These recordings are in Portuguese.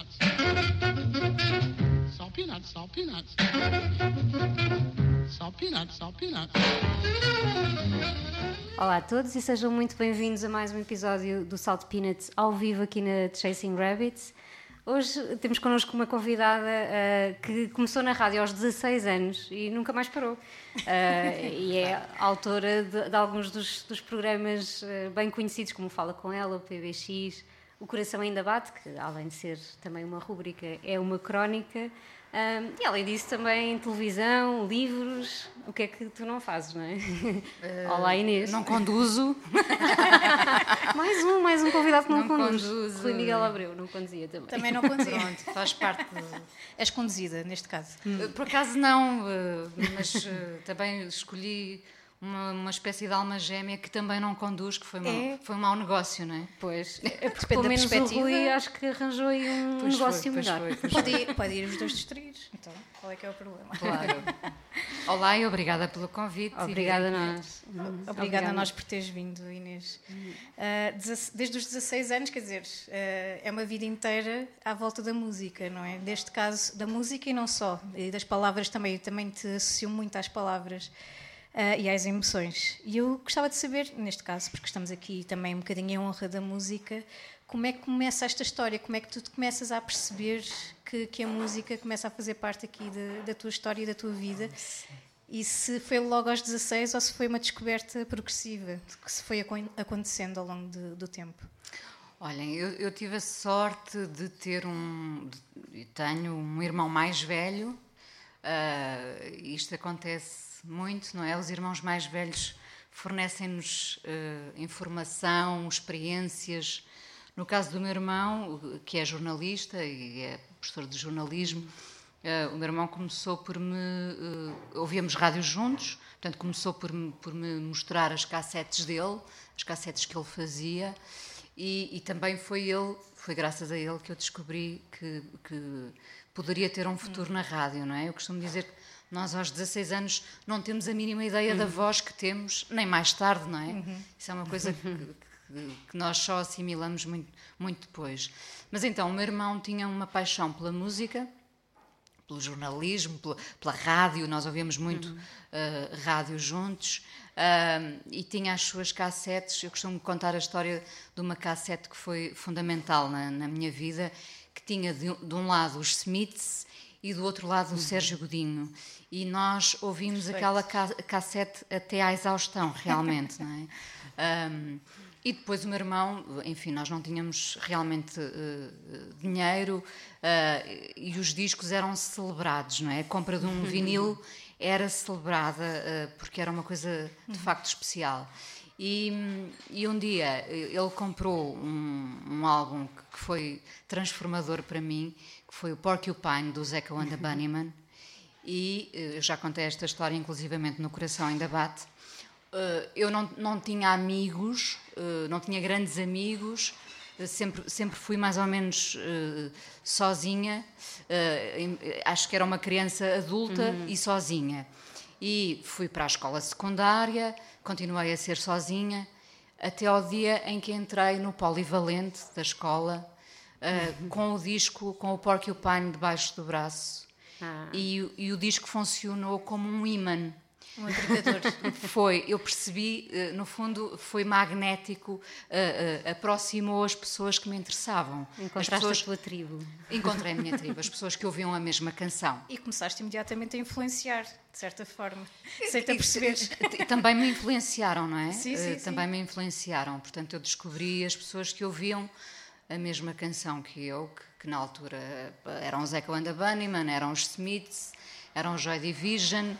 peanuts. Salt peanuts, salt peanuts. Salt peanuts, salt peanuts. Olá a todos e sejam muito bem-vindos a mais um episódio do Salt Peanuts ao vivo aqui na Chasing Rabbits. Hoje temos connosco uma convidada uh, que começou na rádio aos 16 anos e nunca mais parou. Uh, e é autora de, de alguns dos, dos programas uh, bem conhecidos, como Fala Com Ela, o PBX, O Coração Ainda Bate, que além de ser também uma rúbrica, é uma crónica. Um, e além disso, também televisão, livros. O que é que tu não fazes, não é? Uh, Olá, Inês. Não conduzo. mais um, mais um convidado que não, não conduz. Conduzo. Rui Miguel Abreu, não conduzia também. Também não conduzia. Pronto, faz parte. De... És conduzida, neste caso. Hum. Por acaso não, mas também escolhi uma, uma espécie de alma gêmea que também não conduz, que foi, é. foi um mau negócio, não é? Pois, é porque pelo menos o Rui acho que arranjou aí um pois negócio foi, melhor. Foi, pode, ir, pode ir os dois distritos, então qual é que é o problema? Claro. Olá e obrigada pelo convite. Obrigada a nós. Obrigada, obrigada a nós por teres vindo, Inês. Uh, desde os 16 anos, quer dizer, uh, é uma vida inteira à volta da música, não é? Neste caso, da música e não só, e das palavras também. Eu também te associo muito às palavras uh, e às emoções. E eu gostava de saber, neste caso, porque estamos aqui também um bocadinho em honra da música, como é que começa esta história? Como é que tu começas a perceber que, que a música começa a fazer parte aqui de, da tua história e da tua vida? E se foi logo aos 16 ou se foi uma descoberta progressiva, que se foi acontecendo ao longo de, do tempo? Olhem, eu, eu, tive a sorte de ter um. De, tenho um irmão mais velho. Uh, isto acontece muito, não é? Os irmãos mais velhos fornecem-nos uh, informação, experiências. No caso do meu irmão, que é jornalista e é professor de jornalismo, uh, o meu irmão começou por me. Uh, ouvíamos rádio juntos, portanto, começou por me, por me mostrar as cassetes dele, as cassetes que ele fazia, e, e também foi ele, foi graças a ele que eu descobri que, que poderia ter um futuro na rádio, não é? Eu costumo dizer que nós, aos 16 anos, não temos a mínima ideia uhum. da voz que temos, nem mais tarde, não é? Uhum. Isso é uma coisa que, que, nós só assimilamos muito, muito depois. Mas então, o meu irmão tinha uma paixão pela música, pelo jornalismo, pela, pela rádio, nós ouvíamos muito uhum. uh, rádio juntos, uh, e tinha as suas cassetes. Eu costumo contar a história de uma cassete que foi fundamental na, na minha vida, que tinha de, de um lado os Smiths e do outro lado o Sérgio Godinho. E nós ouvimos Perfeito. aquela ca cassete até à exaustão, realmente, não é? Um, e depois o meu irmão, enfim, nós não tínhamos realmente uh, dinheiro uh, e os discos eram celebrados, não é? A compra de um vinil era celebrada uh, porque era uma coisa de facto especial. E, e, um dia ele comprou um, um álbum que foi transformador para mim, que foi o Porcupine do Zeca Wanda Bunnyman, e eh, eu já contei esta história inclusivamente no Coração Ainda Bate. Eh, eu não, não tinha amigos, eh, não tinha grandes amigos, sempre, sempre fui mais ou menos sozinha, acho que era uma criança adulta uhum. e sozinha. E fui para a escola secundária, continuei a ser sozinha, até ao dia em que entrei no polivalente da escola uh, com o disco, com o Porcupine debaixo do braço. Ah. E, e, o disco funcionou como um imã. Um agregador. foi, eu percebi, eh, no fundo, foi magnético, uh, uh, aproximou as pessoas que me interessavam. Encontraste pessoas... a tua tribo. Encontrei a minha tribo, as pessoas que ouviam a mesma canção. E começaste imediatamente a influenciar, de certa forma, sem-te perceber. E, também me influenciaram, não é? Sim, sim, também sim. me influenciaram. Portanto, eu descobri as pessoas que ouviam a mesma canção que eu, que, que na altura eram os Echo and the Bunnymen, eram os Smiths, eram os Joy Division, uh,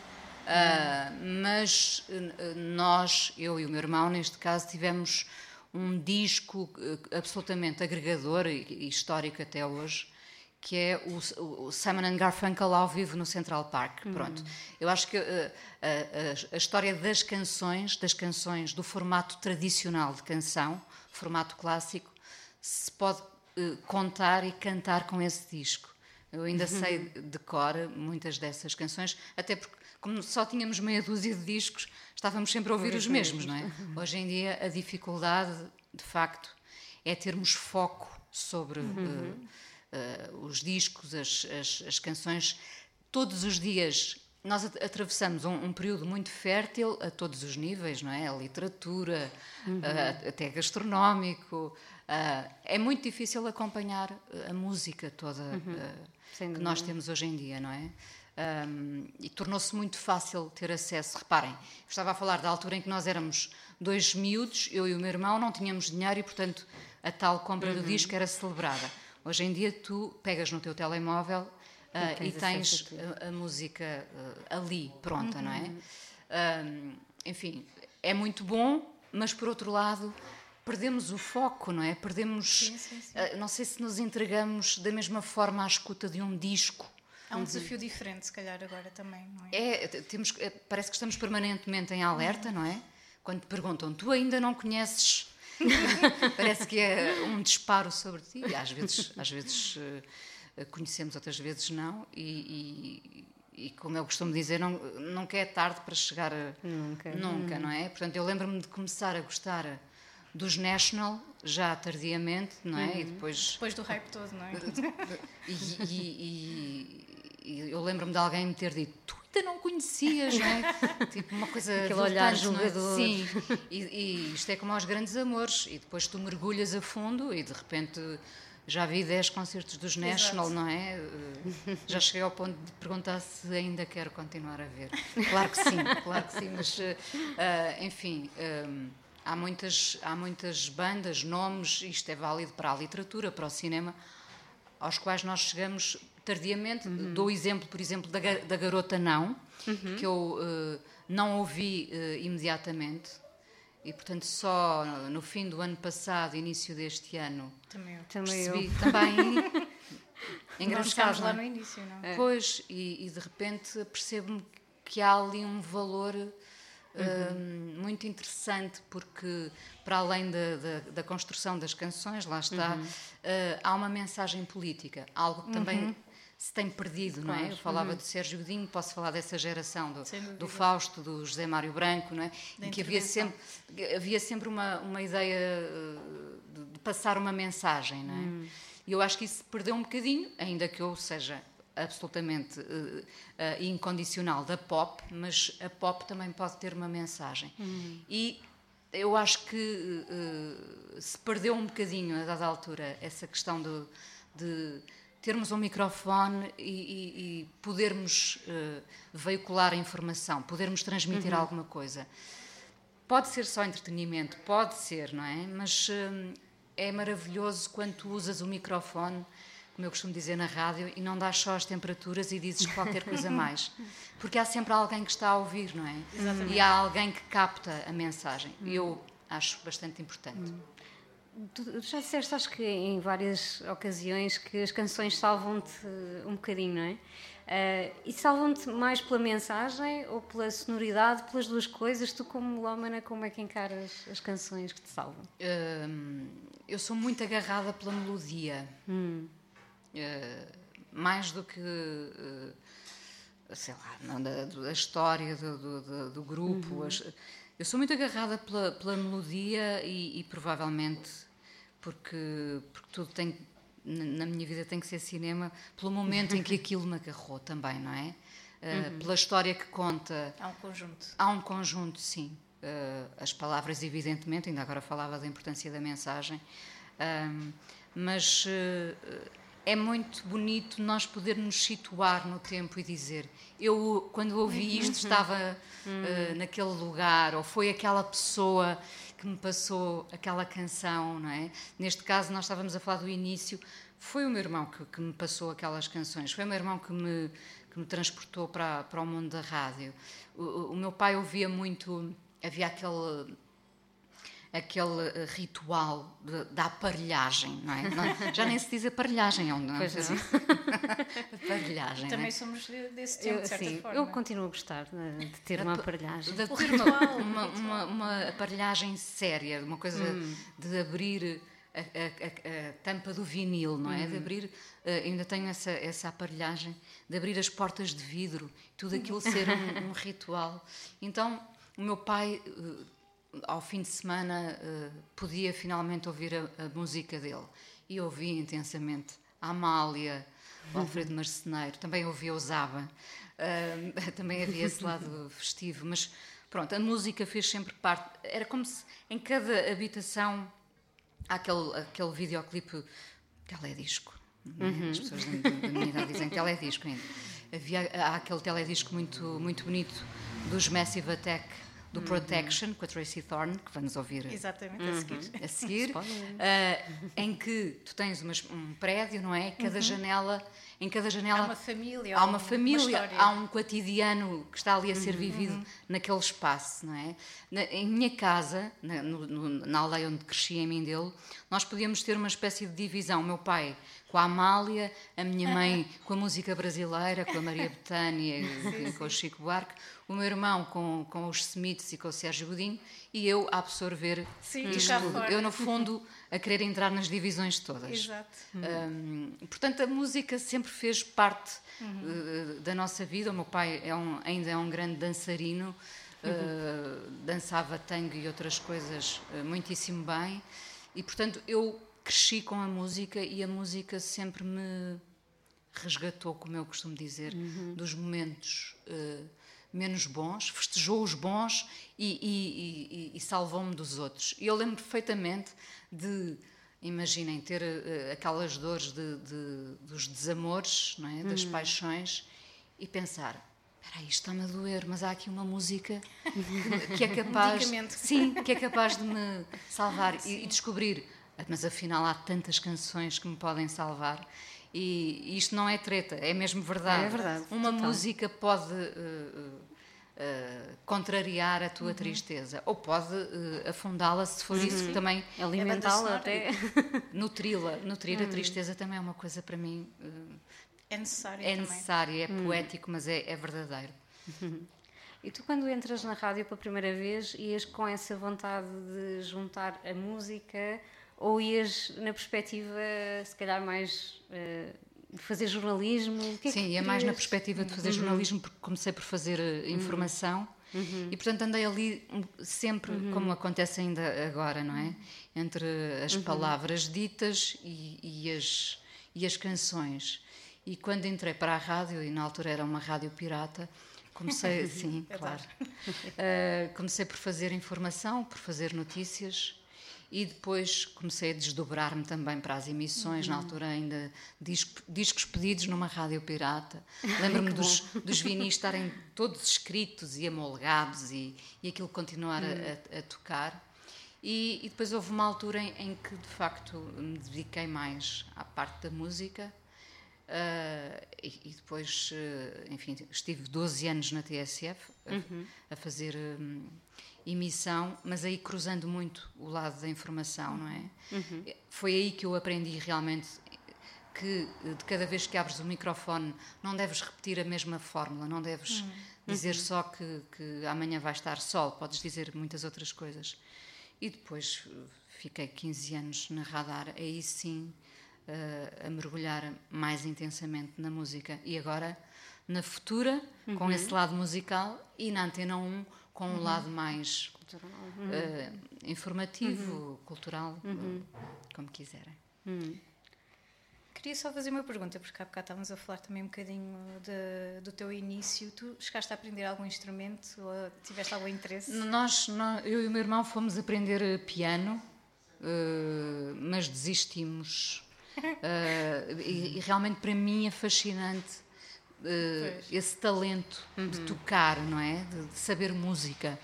mas uh, nós, eu e o meu irmão, neste caso, tivemos um disco uh, absolutamente agregador e, histórico até hoje, que é o, Simon Garfunkel ao vivo no Central Park. Uhum. Pronto. Eu acho que a, a, a, história das canções, das canções do formato tradicional de canção, formato clássico, se pode uh, contar e cantar com esse disco. Eu ainda uhum. sei de cor muitas dessas canções, até porque, como só tínhamos meia dúzia de discos, estávamos sempre a ouvir os mesmos, não é? Hoje em dia, a dificuldade, de facto, é termos foco sobre. Uhum. Uh, uh, os discos, as, as, as, canções, todos os dias. Nós atravessamos um, um, período muito fértil a todos os níveis, não é? A literatura, uhum. uh, até gastronómico. Uh, é muito difícil acompanhar a música toda uhum. que nós temos hoje em dia, não é? Um, e tornou-se muito fácil ter acesso. Reparem, estava a falar da altura em que nós éramos dois miúdos, eu e o meu irmão, não tínhamos dinheiro e, portanto, a tal compra uhum. do disco era celebrada. Hoje em dia, tu pegas no teu telemóvel uh, e tens a, a, música uh, ali, pronta, uhum. não é? Um, enfim, é muito bom, mas por outro lado perdemos o foco, não é? Perdemos. Sim, sim, sim. Uh, não sei se nos entregamos da mesma forma à escuta de um disco Há um uhum. desafio diferente, se calhar, agora também, não é? É, temos, é, parece que estamos permanentemente em alerta, uhum. não é? Quando te perguntam, tu ainda não conheces. parece que é um disparo sobre ti. E às vezes, às vezes uh, conhecemos, outras vezes não. E, e, e, como eu costumo dizer, não, nunca é tarde para chegar a. Nunca. Nunca, não é? Portanto, eu lembro-me de começar a gostar dos National já tardiamente, não é? Uhum. E depois depois do hype todo, não é? E, e, eu lembro-me de alguém me ter dito: Tu ainda não conhecias, não é? tipo, uma coisa. Aquele olhar é? julgador. É? Sim, e, e, isto é como aos grandes amores, e depois tu mergulhas a fundo e de repente. Já vi 10 concertos dos National, Exato. não é? Já cheguei ao ponto de perguntar se ainda quero continuar a ver. Claro que sim, claro que sim, mas uh, enfim. Um, há muitas, há muitas bandas, nomes, isto é válido para a literatura, para o cinema, aos quais nós chegamos tardiamente. Uhum. Dou o exemplo, por exemplo, da, da Garota Não, uhum. que eu uh, não ouvi uh, imediatamente. E, portanto, só no fim do ano passado, início deste ano, também eu. percebi eu. também. engraçado. lá no início, não é? Pois, e, e de repente percebo-me que há ali um valor Uhum. muito interessante porque para além da, da, da, construção das canções lá está uhum. uh, há uma mensagem política algo que também uhum se tem perdido, claro. não é? Eu falava uhum. de Sérgio Godinho, posso falar dessa geração do, do Fausto, do José Mário Branco, não é? em que havia sempre, havia sempre uma, uma ideia eh, de, de passar uma mensagem, não é? Uhum. E eu acho que isso perdeu um bocadinho, ainda que eu seja absolutamente uh, uh, incondicional da pop, mas a pop também pode ter uma mensagem. Uhum. E eu acho que uh, se perdeu um bocadinho, a dada altura, essa questão do, de termos um microfone e, e, e podermos veicular a informação, podermos transmitir uhum. alguma coisa. Pode ser só entretenimento, pode ser, não é? Mas é maravilhoso quando tu usas o microfone, como eu costumo dizer na rádio, e não dás só as temperaturas e dizes qualquer coisa mais. Porque há sempre alguém que está a ouvir, não é? Exatamente. E há alguém que capta a mensagem. Uhum. Eu acho bastante importante. Uhum. Tu já disseste, acho que em várias ocasiões, que as canções salvam-te um bocadinho, não é? Uh, e salvam-te mais pela mensagem ou pela sonoridade, pelas duas coisas? Tu, como melómana, como é que encaras as canções que te salvam? Uh, eu sou muito agarrada pela melodia. Hum. Uh, mais do que, sei lá, não, da, história do, do, do grupo. Uhum. As, eu sou muito agarrada pela, pela melodia e, e, provavelmente porque, porque tudo tem na minha vida tem que ser cinema pelo momento em que aquilo me agarrou também, não é? Uh, uhum. Pela história que conta. Há um conjunto. Há um conjunto, sim. Uh, as palavras, evidentemente, ainda agora falava da importância da mensagem, uh, mas é muito bonito nós podermos situar no tempo e dizer. Eu quando ouvi isto uhum. estava uh, naquele lugar ou foi aquela pessoa que me passou aquela canção não é? Neste caso nós estávamos a falar do início. Foi o meu irmão que, que me passou aquelas canções. Foi o meu irmão que me que me transportou para para o mundo da rádio. O, o meu pai ouvia muito havia aquele aquele eh, ritual de, da aparelhagem, não é? Não, já nem se diz aparelhagem, é não é? Pois é. aparelhagem. Também é? somos desse tempo, eu, de certa sim, forma. Eu continuo a gostar de, de ter uma aparelhagem. De ter uma, uma, uma, uma, aparelhagem séria, uma coisa hum. de abrir. A, a, a, a, tampa do vinil, não é? De hum. abrir, uh, ainda tenho essa, essa aparelhagem, de abrir as portas de vidro, tudo aquilo ser um, um ritual. Então, o meu pai uh, ao fim de semana uh, podia finalmente ouvir a, a, música dele e ouvia intensamente a Amália, o Alfredo Marceneiro, também ouvia o Zaba, uh, também havia esse lado festivo, mas pronto, a música fez sempre parte, era como se em cada habitação há aquele, aquele videoclipe teledisco. Uhum. As pessoas da, da minha idade dizem teledisco ainda. Havia, há aquele teledisco muito, muito bonito dos Massive Attack do uhum. Protection, com a Tracy Thorn, que vamos ouvir Exatamente, a seguir. Uhum. A seguir uh, em que tu tens umas, um prédio, não é? Cada uhum. janela, em cada janela há uma família, há uma família, uma há um cotidiano que está ali a ser uhum. vivido uhum. naquele espaço, não é? Na, em minha casa, na, no, na aldeia onde cresci em Mindelo, nós podíamos ter uma espécie de divisão. O meu pai com a Amália, a minha mãe com a música brasileira, com a Maria Betânia e com o Chico Buarque, o meu irmão com, com os Smiths e com o Sérgio Godinho e eu a absorver Sim, isto tudo. Eu, no fundo, a querer entrar nas divisões todas. Exato. Um, portanto, a música sempre fez parte uhum. uh, da nossa vida. O meu pai é um, ainda é um grande dançarino, uh, dançava tango e outras coisas uh, muitíssimo bem. E, portanto, eu cresci com a música e a música sempre me resgatou, como eu costumo dizer, uhum. dos momentos menos bons, festejou os bons e, e, e, e salvou-me dos outros. E eu lembro perfeitamente de, imaginem, ter uh, aquelas dores de, de, dos desamores, é? das uhum. paixões e pensar. Espera aí, está-me a doer, mas há aqui uma música que é capaz, sim, que é capaz de me salvar e, e descobrir mas afinal há tantas canções que me podem salvar. E isto não é treta, é mesmo verdade. É verdade. Uma total. música pode uh, uh, contrariar a tua uhum. tristeza, ou pode uh, afundá-la se for uhum. isso que também. Alimentá-la até. Nutri-la. Nutrir uhum. a tristeza também é uma coisa para mim. é necessário. É necessário, é uhum. poético, mas é, é verdadeiro. Uhum. E tu, quando entras na rádio pela primeira vez, ias com essa vontade de juntar a música ou ias na perspectiva, se calhar, mais uh, de fazer jornalismo? Que é Sim, ia mais na perspectiva de fazer uhum. jornalismo, porque comecei por fazer uh, informação. Uhum. E portanto andei ali sempre, uhum. como acontece ainda agora, não é? Entre as uhum. palavras ditas e, e, as, e as canções. E quando entrei para a rádio, e na altura era uma rádio pirata, comecei, sim, é claro. Uh, comecei por fazer informação, por fazer notícias, e depois comecei a desdobrar-me também para as emissões, uhum. na altura ainda disco, discos pedidos numa rádio pirata. Lembro-me dos, dos vinis estarem todos escritos e amolgados e, e aquilo continuar uhum. a, a, tocar. E, e, depois houve uma altura em, em, que de facto me dediquei mais à parte da música. Uh, e, e, depois, uh, enfim, estive 12 anos na TSF a, uhum. a fazer um, emissão, mas aí cruzando muito o lado da informação, não é? Uhum. Foi aí que eu aprendi realmente que de cada vez que abres o microfone não deves repetir a mesma fórmula, não deves uhum. dizer uhum. só que, que amanhã vai estar sol, podes dizer muitas outras coisas. E depois fiquei 15 anos na radar, aí sim uh, a mergulhar mais intensamente na música. E agora na Futura, com uhum. esse lado musical, e na Antena 1 com um uhum. lado mais uh, informativo, uhum. cultural, uhum. como quiserem. Uhum. Queria só fazer uma pergunta, porque há bocado estávamos a falar também um bocadinho de, do teu início. Tu chegaste a aprender algum instrumento ou tiveste algum interesse? Nós, nós eu e o meu irmão fomos aprender eh, piano, uh, mas desistimos. Uh, e, e, realmente para mim é fascinante uh, esse talento uhum. de tocar, não é? De, de saber música.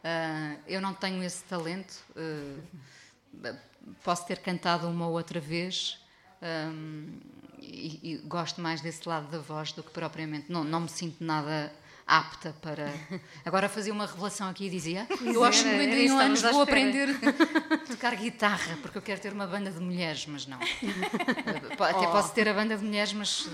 Uh, eu não tenho esse talento. Uh, posso ter cantado uma ou outra vez um, e, e, gosto mais desse lado da voz do que propriamente. Não, não me sinto nada apta para. Agora fazia uma revelação aqui e dizia: Eu acho que 91 anos vou aprender a tocar guitarra, porque eu quero ter uma banda de mulheres, mas não. Até oh. posso ter a banda de mulheres, mas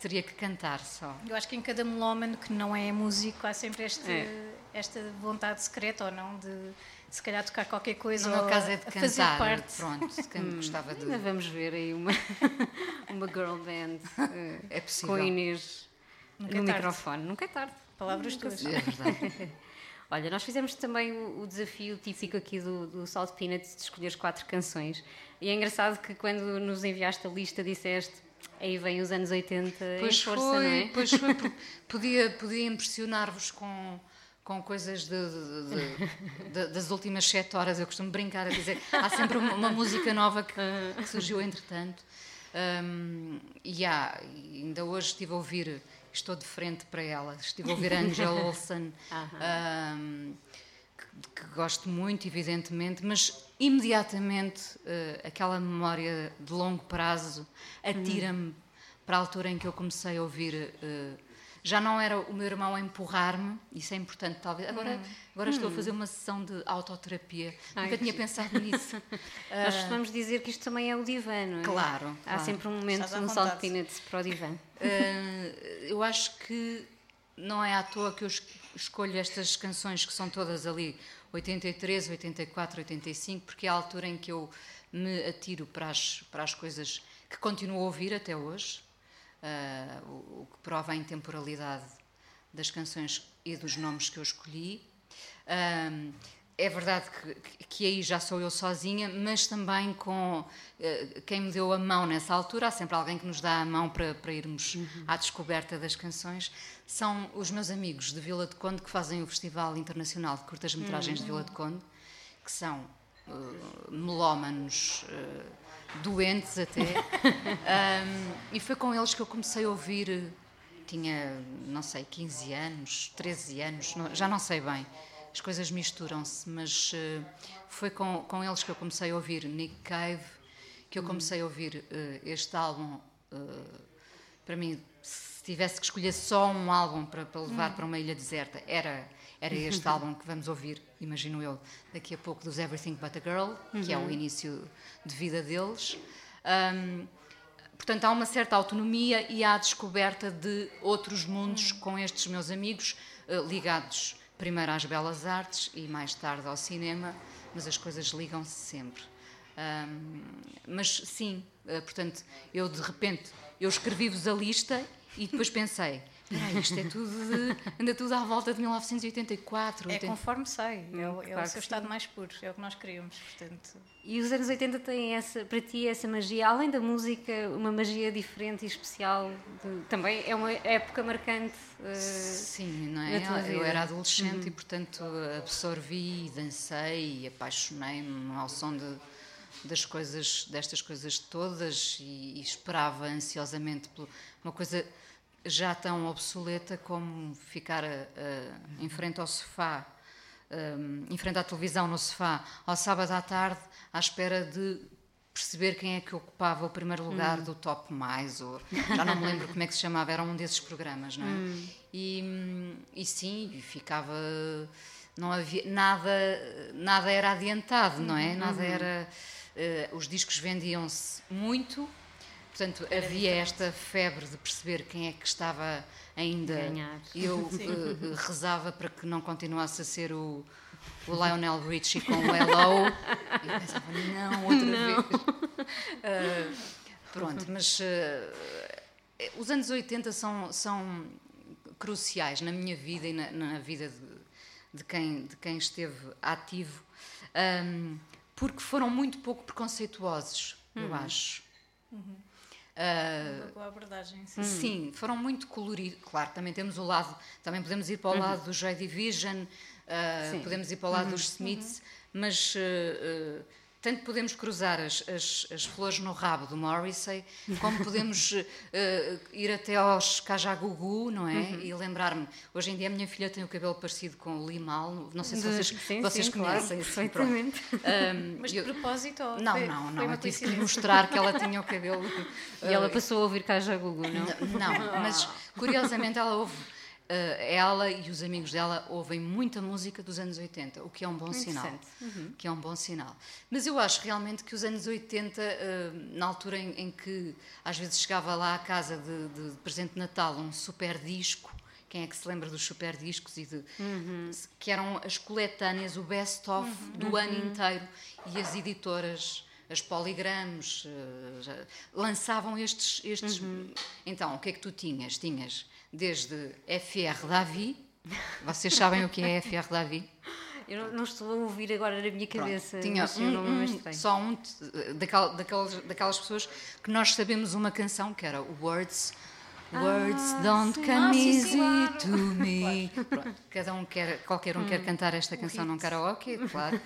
teria que cantar só. Eu acho que em cada melómano que não é músico há sempre este, é. esta vontade secreta ou não de se calhar tocar qualquer coisa no meu caso é de cantar, fazer parte. pronto, hum, gostava de... Ainda vamos ver aí uma, uma girl band é possível. com Inês Nunca no é microfone. Nunca é tarde. Palavras tuas. É verdade. Olha, nós fizemos também o, o desafio típico aqui do, do Salt Peanuts de escolher quatro canções. E é engraçado que quando nos enviaste a lista disseste Aí vem os anos 80 Pois em força, foi, não é? pois foi. po- Podia, podia impressionar-vos com, com coisas de- de- de- das últimas sete horas. Eu costumo brincar a dizer há sempre uma, uma música nova que, que surgiu entretanto. Um, e há, ainda hoje estive a ouvir, estou de frente para ela, estive a ouvir Angel Olsen, um, que, que gosto muito, evidentemente, mas imediatamente eh, aquela memória de longo prazo atira-me para a altura em que eu comecei a ouvir. eh, já não era o meu irmão a empurrar-me, isso é importante, talvez. Agora, agora estou a fazer uma sessão de autoterapia. Ai, Nunca tinha pensado nisso. Nós costumamos dizer que isto também é o divã, não é? Claro, Há claro. sempre um momento Estás à no vontade. Salt Peanuts para o divã. Eh, eu acho que não é à toa que eu es- escolho estas canções que são todas ali 83, 84, 85, porque é a altura em que eu me atiro para as, para as coisas que continuo a ouvir até hoje, eh, o, o que prova a intemporalidade das canções e dos nomes que eu escolhi. Ahm, é verdade que, que aí já sou eu sozinha, mas também com eh, quem me deu a mão nessa altura, há sempre alguém que nos dá a mão para, para irmos à descoberta das canções, são os meus amigos de Vila de Conde que fazem o Festival Internacional de Curtas-Metragens de Vila de Conde, que são eh, melómanos eh, doentes até, Ahm, e foi com eles que eu comecei a ouvir, tinha, não sei, 15 anos, 13 anos, já não sei bem, as coisas misturam-se, mas eh, foi com, com eles que eu comecei a ouvir Nick Cave, que eu comecei a ouvir eh, este álbum, eh, para mim, se tivesse que escolher só um álbum para, para levar para uma ilha deserta, era, era este álbum que vamos ouvir, imagino eu, daqui a pouco, dos Everything But a Girl, que é o início de vida deles. Ahm, Portanto, há uma certa autonomia e há a descoberta de outros mundos com estes meus amigos, ligados primeiro às belas artes e mais tarde ao cinema, mas as coisas ligam-se sempre. Ahm, mas sim, eh, portanto, eu de repente, eu escrevi-vos a lista e depois pensei, "Espera aí, isto é tudo de, anda tudo à volta de 1984. É 80. conforme sai, é, o- é claro o seu estado mais puro, é o que nós queríamos, portanto... E os anos 80 têm essa, para ti essa magia, além da música, uma magia diferente e especial. de- também é uma época marcante. eh, Sim, não é? Eu. Uhum. era adolescente e, portanto, absorvi, dancei e apaixonei-me ao som de, das coisas, destas coisas todas e, e esperava ansiosamente por uma coisa já tão obsoleta como ficar a- a- em frente ao sofá, um, em frente à televisão no sofá, ao sábado à tarde, à espera de perceber quem é que ocupava o primeiro lugar do Top Mais, ou já não me lembro como é que se chamava, era um desses programas, não é? E, hum, e sim, e ficava. Não havia nada, nada era adiantado, não é? Nada era. eh, os discos vendiam-se muito, portanto havia esta febre de perceber quem é que estava ainda. Ganhar. Eu eh, rezava para que não continuasse a ser o, o Lionel Richie com o Hello. E eu pensava, não, outra vez. Ah, pronto, mas ah, os anos 80 são, são cruciais na minha vida e na, na vida de, de quem, de quem esteve ativo, ahm, porque foram muito pouco preconceituosos, eu acho. Ah, Uma boa abordagem, sim. Sim, foram muito coloridos. Claro, também temos o lado, também podemos ir para o lado do Joy Division, uh, podemos ir para o lado dos Smiths, mas uh, uh, tanto podemos cruzar as, as, as flores no rabo do Morrissey, como podemos uh, ir até aos Kajagugu, não é? E lembrar-me, hoje em dia a minha filha tem o cabelo parecido com o Limal, não sei se vocês, sim, vocês sim, claro, conhecem. sim, pronto. perfeitamente. Um, Mas de eu- propósito ou não, foi, não, foi não, uma eu tive que mostrar que ela tinha o cabelo. E ela uh, passou a ouvir Caja Gugu, não? não, mas curiosamente ela ouve. Eh, ela e os amigos dela ouvem muita música dos anos 80, o que é um bom sinal. Interessante. Que é um bom sinal. Mas eu acho realmente que os anos 80, eh, na altura em, em que às vezes chegava lá à casa de, de presente de Natal um super disco, quem é que se lembra dos super discos e de, que eram as coletâneas, o best-of do ano inteiro e as editoras as poligramos eh, lançavam estes, estes então o que é que tu tinhas? Tinhas desde FR Davi vocês sabem o que é FR Davi? Eu não, não estou a ouvir agora na minha cabeça. Pronto, tinha um, um, só um daquel- daquelas, daquelas pessoas que nós sabemos uma canção que era Words. Words don't come Ah, sim, easy sim, claro. to me. Pronto, cada um quer, qualquer um quer cantar esta canção num karaoke, claro.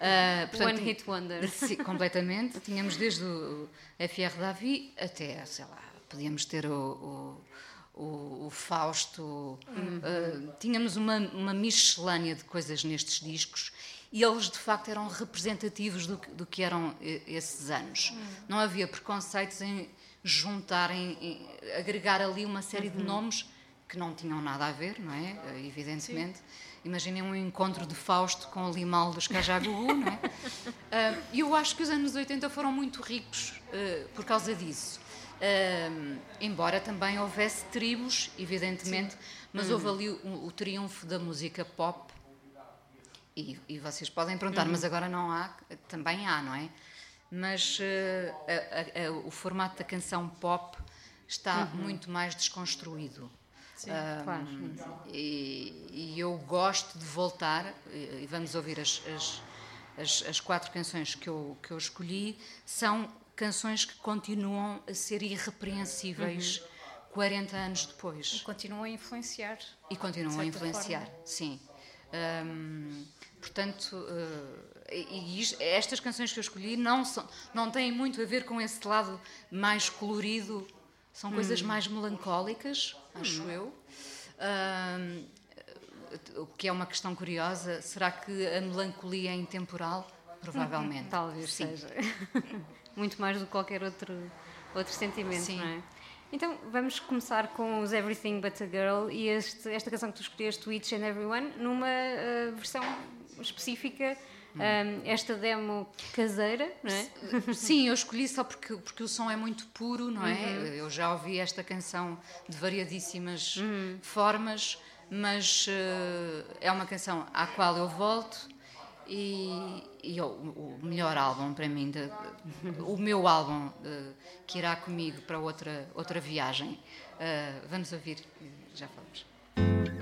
Ah, portanto, One hit wonder. Sim, completamente. Tínhamos desde o FR Davi até, sei lá, podíamos ter o, o, o- o Fausto. ah, tínhamos uma, uma miscelânea de coisas nestes discos e eles de facto eram representativos do, que- do que eram eh, esses anos. Não havia preconceitos em juntarem, em agregar ali uma série de nomes que não tinham nada a ver, não é? Eh, Evidentemente. Imaginem um encontro de Fausto com o Limal dos Cajagugu, não é? E eu acho que os anos 80 foram muito ricos ah, por causa disso. Embora também houvesse tribos, evidentemente, mas houve ali o, o triunfo da música pop. E, e vocês podem perguntar, mas agora não há? Também há, não é? Mas ah, a- a- a- o formato da canção pop está muito mais desconstruído. Ah, claro. e, e eu gosto de voltar, e, e vamos ouvir as, as, as, as quatro canções que eu, que eu escolhi, são canções que continuam a ser irrepreensíveis 40 anos depois. Continuam a influenciar. E continuam a influenciar, forma. sim. Hum, portanto, eh, e, e estas canções que eu escolhi não, são, não têm muito a ver com esse lado mais colorido, são coisas mais melancólicas, acho eu. Hum, o que é uma questão curiosa, será que a melancolia é intemporal? Provavelmente. Talvez sim. seja. Muito mais do que qualquer outro, outro sentimento, Sim. não é? Então vamos começar com os Everything But a Girl e este- esta canção que tu escolheste, Each and Everyone, numa eh, versão específica, Hum. eh, esta demo caseira, não é? Sim, eu escolhi só porque, porque o som é muito puro, não é? Eu já ouvi esta canção de variadíssimas formas, mas eh, é uma canção à qual eu volto e, e o, melhor álbum para mim, de- de- o meu álbum eh, que irá comigo para outra, outra viagem. Eh, vamos ouvir, já falamos.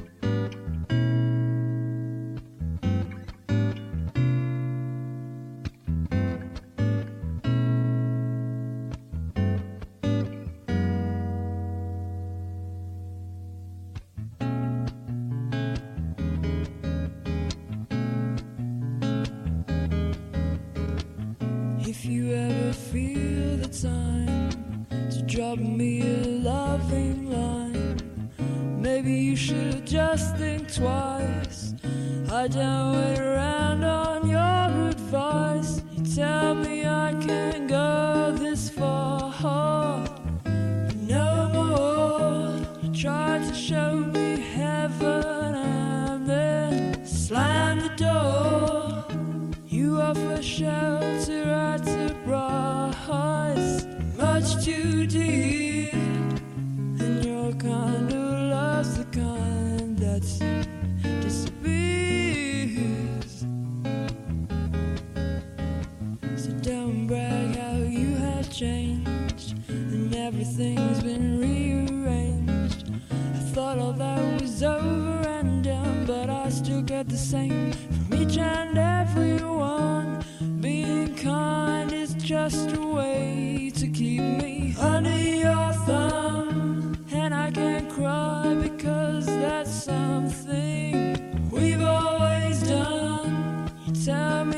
Just a way to keep me under your thumb, and I can't cry because that's something we've always done. You tell me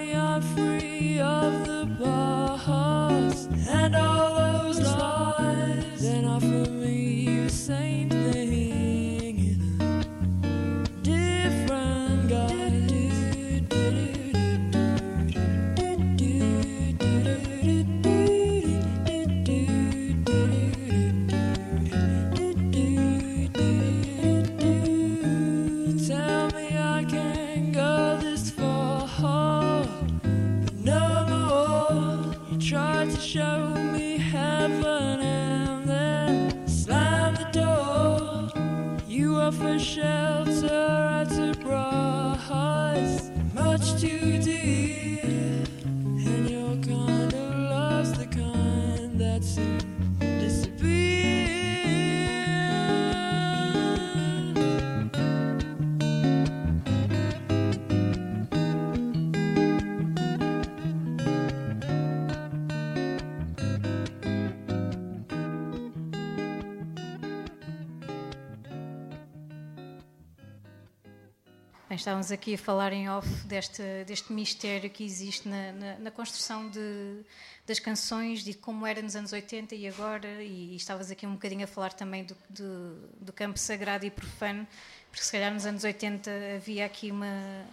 estávamos aqui a falar em off deste, deste mistério que existe na, na, na construção de, das canções, de como era nos anos 80 e agora, e, e estavas aqui um bocadinho a falar também do, do, do campo sagrado e profano, porque se calhar nos anos 80 havia aqui uma,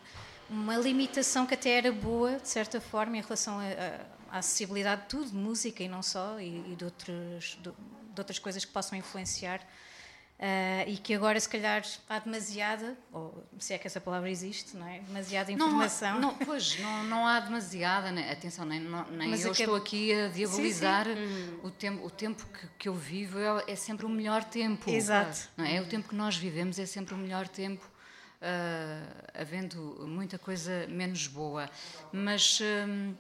uma limitação que até era boa, de certa forma, em relação à acessibilidade de tudo, de música e não só, e, e de, outros, de, de outras coisas que possam influenciar. Uh, e que agora se calhar há demasiada, ou se é que essa palavra existe, não é? Demasiada informação. Não, não pois, não, não há demasiada, né? atenção, nem, não, nem eu estou aqui a diabolizar sim, sim. O, tempo, o tempo que, que eu vivo é, é, sempre o melhor tempo. Exato. Não é? o tempo que nós vivemos é sempre o melhor tempo, uh, havendo muita coisa menos boa. Mas. Uh,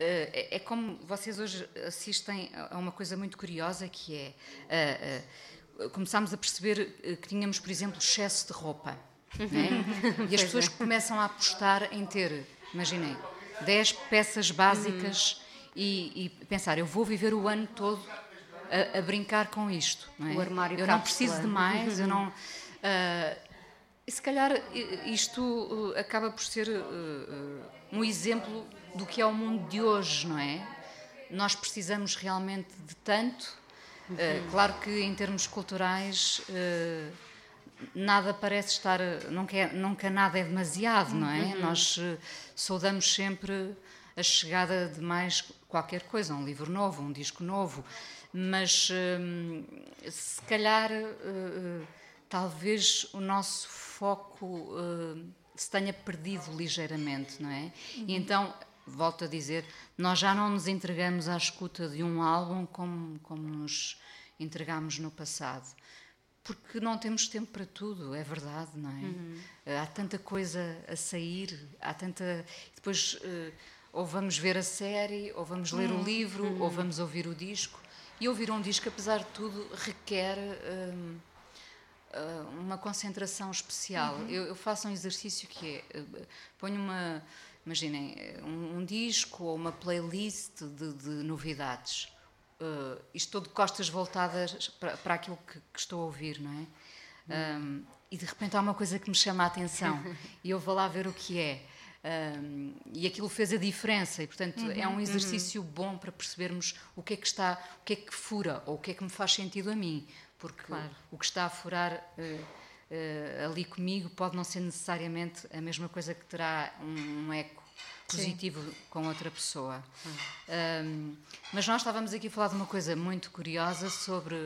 é, é como vocês hoje assistem a uma coisa muito curiosa que é começámos a perceber eh, que tínhamos, por exemplo, excesso de roupa. É? E as pessoas começam a apostar em ter, imaginem, 10 peças básicas e, e, pensar, eu vou viver o ano todo a, a brincar com isto. É? O armário Eu não preciso de mais, eu não. Uh, e se calhar isto uh, acaba por ser uh, um exemplo do que é o mundo de hoje, não é? Nós precisamos realmente de tanto Uh, claro que em termos culturais uh, nada parece estar, nunca, nunca nada é demasiado, não é? Uhum. Nós uh, saudamos sempre a chegada de mais qualquer coisa, um livro novo, um disco novo, mas se calhar talvez o nosso foco se tenha perdido ligeiramente, não é? Uhum. E então volto a dizer, nós já não nos entregamos à escuta de um álbum como, como nos entregámos no passado. Porque não temos tempo para tudo, é verdade, não é? Uhum. Há tanta coisa a sair, há tanta. Depois, uh, ou vamos ver a série, ou vamos ler uhum. o livro, uhum. ou vamos ouvir o disco. E ouvir um disco, apesar de tudo, requer. Uh, uma concentração especial. Uhum. Eu, eu, faço um exercício que é, uh, ponho uma, imaginem, um, um, disco ou uma playlist de, de novidades. Uh, isto de costas voltadas para, para aquilo que, que, estou a ouvir, não é? Um, e de repente há uma coisa que me chama a atenção e eu vou lá ver o que é. Um, e aquilo fez a diferença e portanto uhum, é um exercício uhum. bom para percebermos o que é que está o que é que fura ou o que é que me faz sentido a mim porque claro. o que está a furar uh, uh, ali comigo pode não ser necessariamente a mesma coisa que terá um, um eco positivo Sim. com outra pessoa. Um, mas nós estávamos aqui a falar de uma coisa muito curiosa sobre,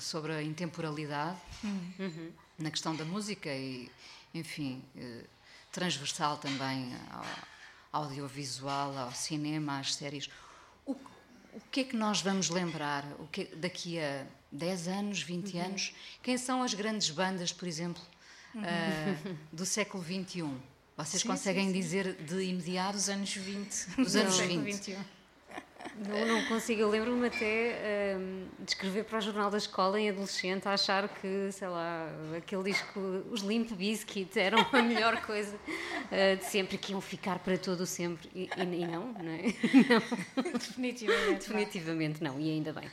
sobre a intemporalidade uhum. na questão da música e, enfim, eh, transversal também ao audiovisual, ao cinema, às séries. O, o que é que nós vamos lembrar o que, daqui a 10 anos, 20 uhum. anos? Quem são as grandes bandas, por exemplo, uhum. uh, do século XXI? Vocês sim, conseguem sim, sim. dizer de imediato? Dos anos 20. Dos anos 20. 21. Não, não consigo. Eu lembro-me até um, de escrever para o jornal da escola em adolescente, a achar que, sei lá, aquele disco, os Limp Bizkit eram a melhor coisa uh, de sempre, que iam ficar para todo o sempre. E, e, e não, não é? Não. Definitivamente. Definitivamente não. não, e ainda bem.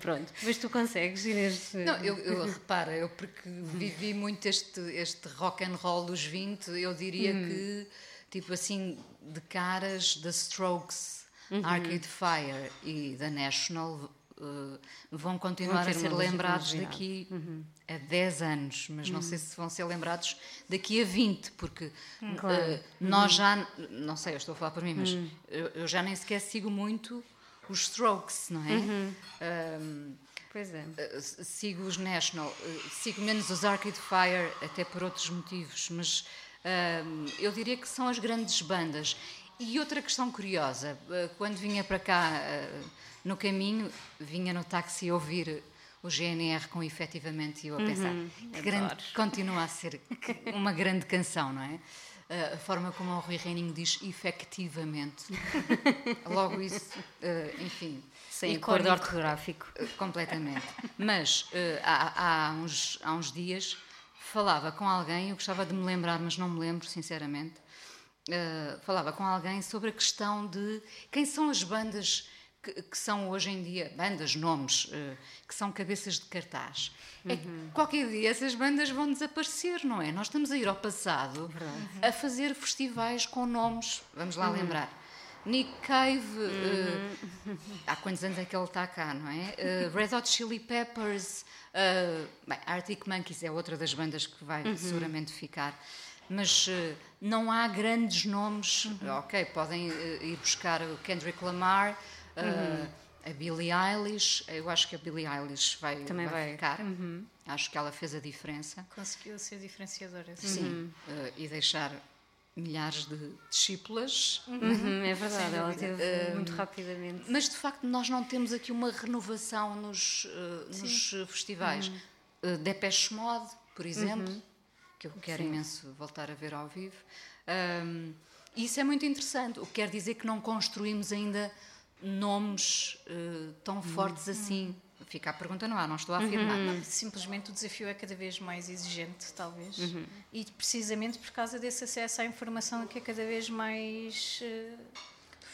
Pronto. Mas tu consegues, Inês? Não, eu, eu repara, eu porque vivi muito este, este rock and roll dos 20, eu diria hum. que, tipo assim, de caras, da Strokes Uhum. Arcade Fire e The National uh, vão continuar vão a ser lembrados daqui uhum. a 10 anos, mas uhum. não sei se vão ser lembrados daqui a 20, porque hum, uh, claro. nós uhum. já, não sei, eu estou a falar por mim, mas hum. eu, eu, já nem sequer sigo muito os Strokes, não é? Um, uhum. Pois é. Uh, sigo os National, uh, sigo menos os Arcade Fire, até por outros motivos, mas uh, eu diria que são as grandes bandas. E outra questão curiosa, eh, quando vinha para cá eh, no caminho, vinha no táxi ouvir o GNR com efetivamente eu a pensar uhum, que grande, continua a ser uma grande canção, não é? Eh, a forma como o Rui Reininho diz efetivamente. Logo isso, enfim. Sem acordo ortográfico. Completamente. Mas há, há, uns, há uns dias falava com alguém, eu gostava de me lembrar, mas não me lembro, sinceramente, uh, falava com alguém sobre a questão de quem são as bandas que, que são hoje em dia bandas, nomes, eh, que são cabeças de cartaz. É que qualquer dia essas bandas vão desaparecer, não é? Nós estamos a ir ao passado a fazer festivais com nomes, vamos lá lembrar. Nick Cave, eh, há quantos anos é que ele está cá, não é? Eh, Red Hot Chili Peppers, eh, bem, Arctic Monkeys é outra das bandas que vai seguramente ficar. Mas eh, não há grandes nomes, ok, podem eh, ir buscar o Kendrick Lamar, eh, a Billie Eilish, eu acho que a Billie Eilish vai, Também vai. ficar, acho que ela fez a diferença. Conseguiu ser diferenciadora. Sim, eh, e deixar milhares de discípulas. Uhum, é verdade, ela teve muito rapidamente. Mas de facto nós não temos aqui uma renovação nos, eh, nos festivais. Uh, Depeche Mode, por exemplo, que eu quero imenso voltar a ver ao vivo. Ahm, isso é muito interessante, o que quer dizer que não construímos ainda nomes eh, tão fortes assim. Fica a pergunta no ar, não estou a afirmar. Não, simplesmente o desafio é cada vez mais exigente, talvez. E precisamente por causa desse acesso à informação que é cada vez mais eh,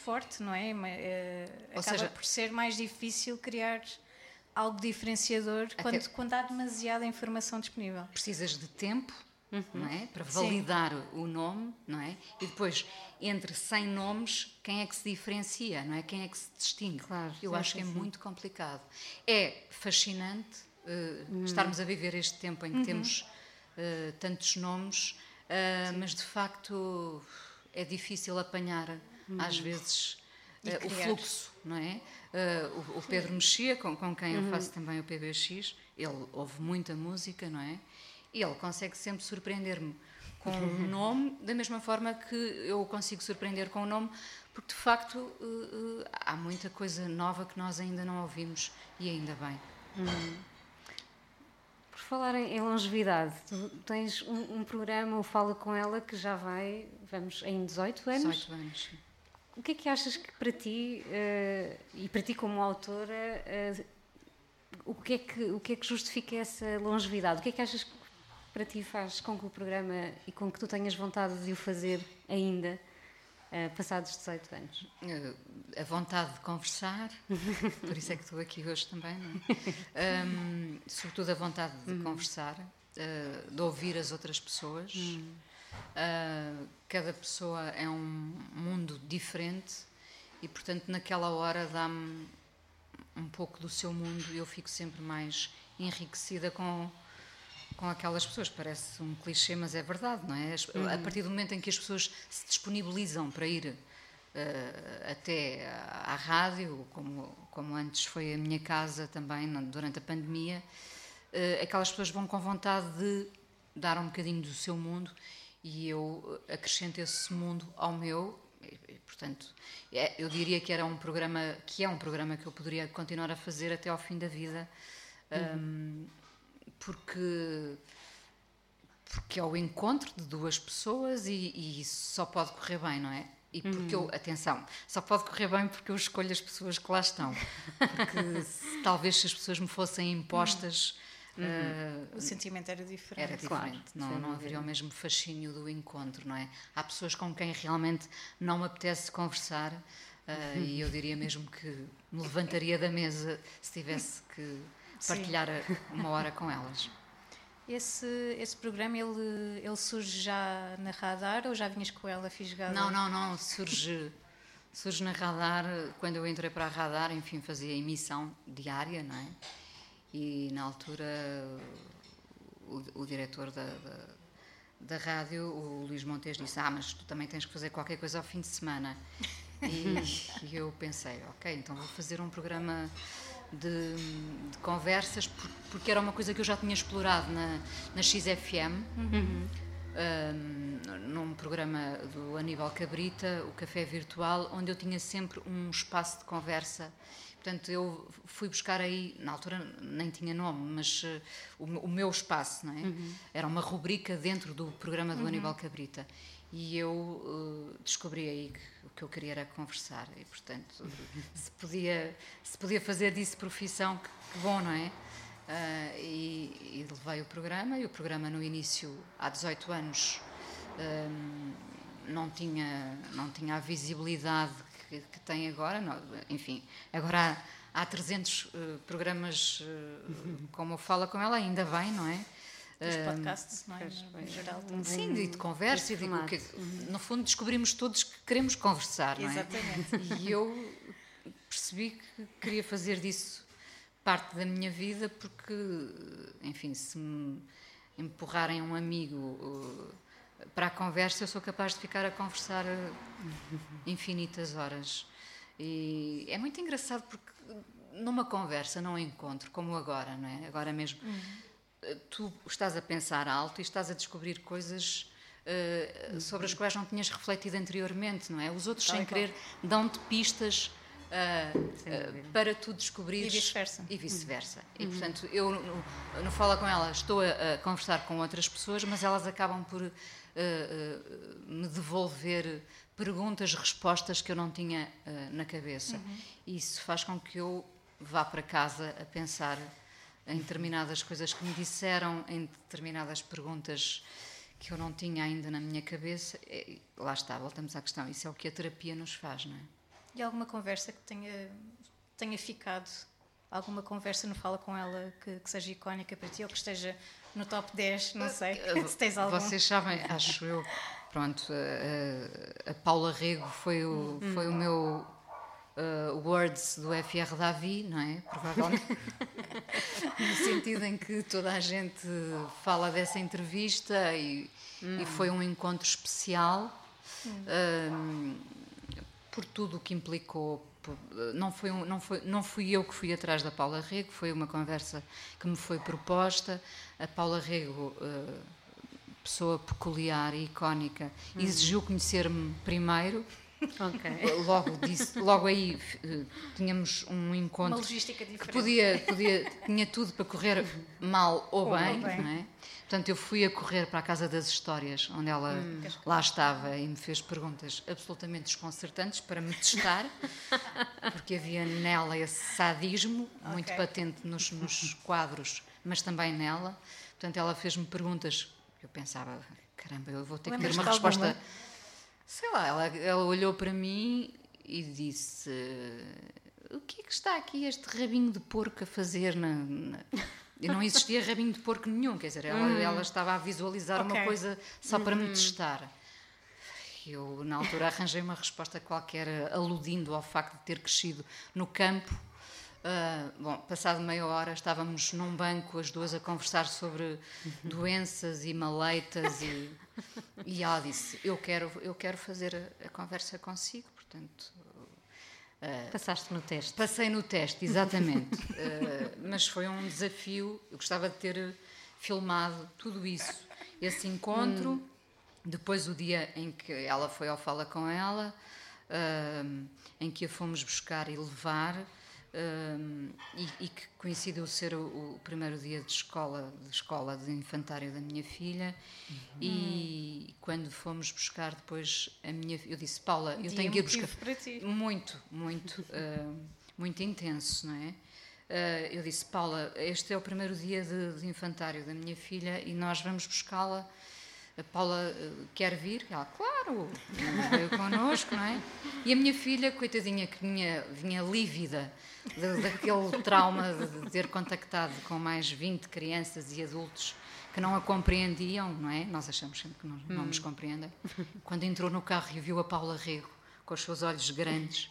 forte, não é? Ou acaba seja- por ser mais difícil criar algo diferenciador quando, quando há demasiada informação disponível. precisas de tempo não é? para validar o nome, não é? E depois, entre 100 nomes, quem é que se diferencia, não é? Quem é que se distingue? Claro, Eu sim, acho sim, que é sim. muito complicado. É fascinante eh, estarmos a viver este tempo em que temos eh, tantos nomes, eh, mas de facto é difícil apanhar, às vezes, o fluxo, não é? O, o Pedro Mexia, com, com quem eu faço também o PBX, ele ouve muita música, não é? E ele consegue sempre surpreender-me com um nome, da mesma forma que eu o consigo surpreender com o nome, porque de facto eh, eh, há muita coisa nova que nós ainda não ouvimos e ainda bem. Por falar em, longevidade, tu tens um, um programa, o Fala Com Ela, que já vai, vamos, em 18 anos. 18 anos. O que é que achas que para ti, eh, e para ti como autora, o, que é que, o que é que justifica essa longevidade? O que é que achas que para ti faz com que o programa e com que tu tenhas vontade de o fazer ainda, eh, passados 18 anos? Eh, a vontade de conversar, por isso é que estou aqui hoje também, não é? Ahm, sobretudo a vontade de conversar, eh, de ouvir as outras pessoas. Ah, cada pessoa é um mundo diferente e, portanto, naquela hora dá-me um pouco do seu mundo e eu fico sempre mais enriquecida com com aquelas pessoas. Parece um clichê, mas é verdade, não é? A partir do momento em que as pessoas se disponibilizam para ir eh, até à rádio, como, como antes foi a minha casa também durante a pandemia, eh, aquelas pessoas vão com vontade de dar um bocadinho do seu mundo e eu acrescento esse mundo ao meu. E, e, portanto, é- eu diria que era um programa que é um programa que eu poderia continuar a fazer até ao fim da vida, hum, porque porque é o encontro de duas pessoas e, e isso só pode correr bem, não é? E porque eu, atenção, só pode correr bem porque eu escolho as pessoas que lá estão. Porque se- talvez se as pessoas me fossem impostas, eh, O sentimento era diferente. era Claro, diferente. não, sem não dúvida. haveria o mesmo fascínio do encontro, não é? Há pessoas com quem realmente não me apetece conversar eh, e eu diria mesmo que me levantaria da mesa se tivesse que partilhar uma hora com elas. Esse, esse programa, ele, ele surge já na radar ou já vinhas com ela fisgada? Não, não, não. Surge, surge na radar. Quando eu entrei para a radar, enfim, fazia emissão diária, não é? E na altura o, o diretor da, da, da rádio, o Luís Montes, disse: Ah, mas tu também tens que fazer qualquer coisa ao fim de semana. E, e eu pensei: Ok, então vou fazer um programa. De, de conversas, por- porque era uma coisa que eu já tinha explorado na, na XFM, um, num programa do Aníbal Cabrita, o Café Virtual, onde eu tinha sempre um espaço de conversa. Portanto, eu fui buscar aí, na altura nem tinha nome, mas eh, o, o meu espaço, não é? Era uma rubrica dentro do programa do Aníbal Cabrita. E eu eh, descobri aí que o que eu queria era conversar. E, portanto, se podia, se podia fazer disso profissão, que, que bom, não é? Ah, e, e levei o programa, e o programa no início, há 18 anos, ahm, não, tinha, não tinha a visibilidade que, que tem agora. Não, enfim, agora há, há 300 uh, programas, uh, como fala com ela, ainda bem, não é? Podcasts, não é? No geral. Um Sim, de, de conversa e de, que, no fundo descobrimos todos que queremos conversar, não é? Exatamente. E eu percebi que queria fazer disso parte da minha vida porque, enfim, se me empurrarem um amigo uh, para a conversa, eu sou capaz de ficar a conversar uh, infinitas horas. E é muito engraçado porque numa conversa, num encontro, como agora, não é? Agora mesmo, uh, tu estás a pensar alto e estás a descobrir coisas uh, sobre as quais não tinhas refletido anteriormente, não é? Os outros, Tal sem querer, dão-te pistas uh, uh, para tu descobrires. E vice-versa. E vice-versa. E, portanto, eu no Fala Com Ela estou a, a conversar com outras pessoas, mas elas acabam por me devolver perguntas, respostas que eu não tinha na cabeça. E isso faz com que eu vá para casa a pensar em determinadas coisas que me disseram, em determinadas perguntas que eu não tinha ainda na minha cabeça. E, lá está, voltamos à questão. Isso é o que a terapia nos faz, não é? E alguma conversa que tenha, tenha ficado? Alguma conversa no Fala Com Ela que, que seja icónica para ti ou que esteja no top 10? Não sei. Se tens algum. Vocês sabem, acho eu, pronto, a, a- Paula Rego foi o, foi o meu uh, words do FR Davi, não é? Provavelmente. no sentido em que toda a gente fala dessa entrevista e, e foi um encontro especial. Um, por tudo o que implicou. por- Não, foi um- não, foi, não fui eu que fui atrás da Paula Rego, foi uma conversa que me foi proposta. A Paula Rego, eh, pessoa peculiar e icónica, exigiu conhecer-me primeiro. Ok. Logo, disse, logo aí eh, tínhamos um Uma encontro logística que diferente. podia, podia, tinha tudo para correr mal ou Ou bem, bem. não é? Portanto, eu fui a correr para a Casa das Histórias, onde ela lá estava e me fez perguntas absolutamente desconcertantes para me testar, porque havia nela esse sadismo muito Ok. patente nos, nos quadros, mas também nela. Portanto, ela fez-me perguntas que eu pensava, caramba, eu vou ter que ter uma resposta. alguma? Sei lá, ela, ela olhou para mim e disse: O que é que está aqui este rabinho de porco a fazer? Na, na-" E não existia rabinho de porco nenhum, quer dizer, ela, ela estava a visualizar uma Ok. coisa só para me testar. Eu, na altura, arranjei uma resposta qualquer aludindo ao facto de ter crescido no campo. Ah, bom, passado meia hora estávamos num banco, as duas a conversar sobre doenças e maleitas e, e ela disse, eu quero, eu quero fazer a, a conversa consigo, portanto... Passaste no teste. Passei no teste, exatamente. Eh, mas foi um desafio. Eu gostava de ter filmado tudo isso. Esse encontro, depois o dia em que ela foi ao Fala com ela, eh, em que a fomos buscar e levar, eh, e, e que coincidiu ser o, o primeiro dia de escola, de escola de infantário da minha filha. E quando fomos buscar depois a minha, eu disse Paula, eu Dia tenho que ir buscar para ti. muito, muito, eh, muito intenso, não é? Eh, eu disse, Paula, este é o primeiro dia de, de infantário da minha filha e nós vamos buscá-la. A Paula eh, quer vir? Ela, claro, veio connosco, não é? E a minha filha, coitadinha, que vinha, vinha lívida da- daquele trauma de ter contactado com mais 20 crianças e adultos que não a compreendiam, não é? Nós achamos sempre que não, não nos compreendem. Quando entrou no carro e viu a Paula Rego com os seus olhos grandes,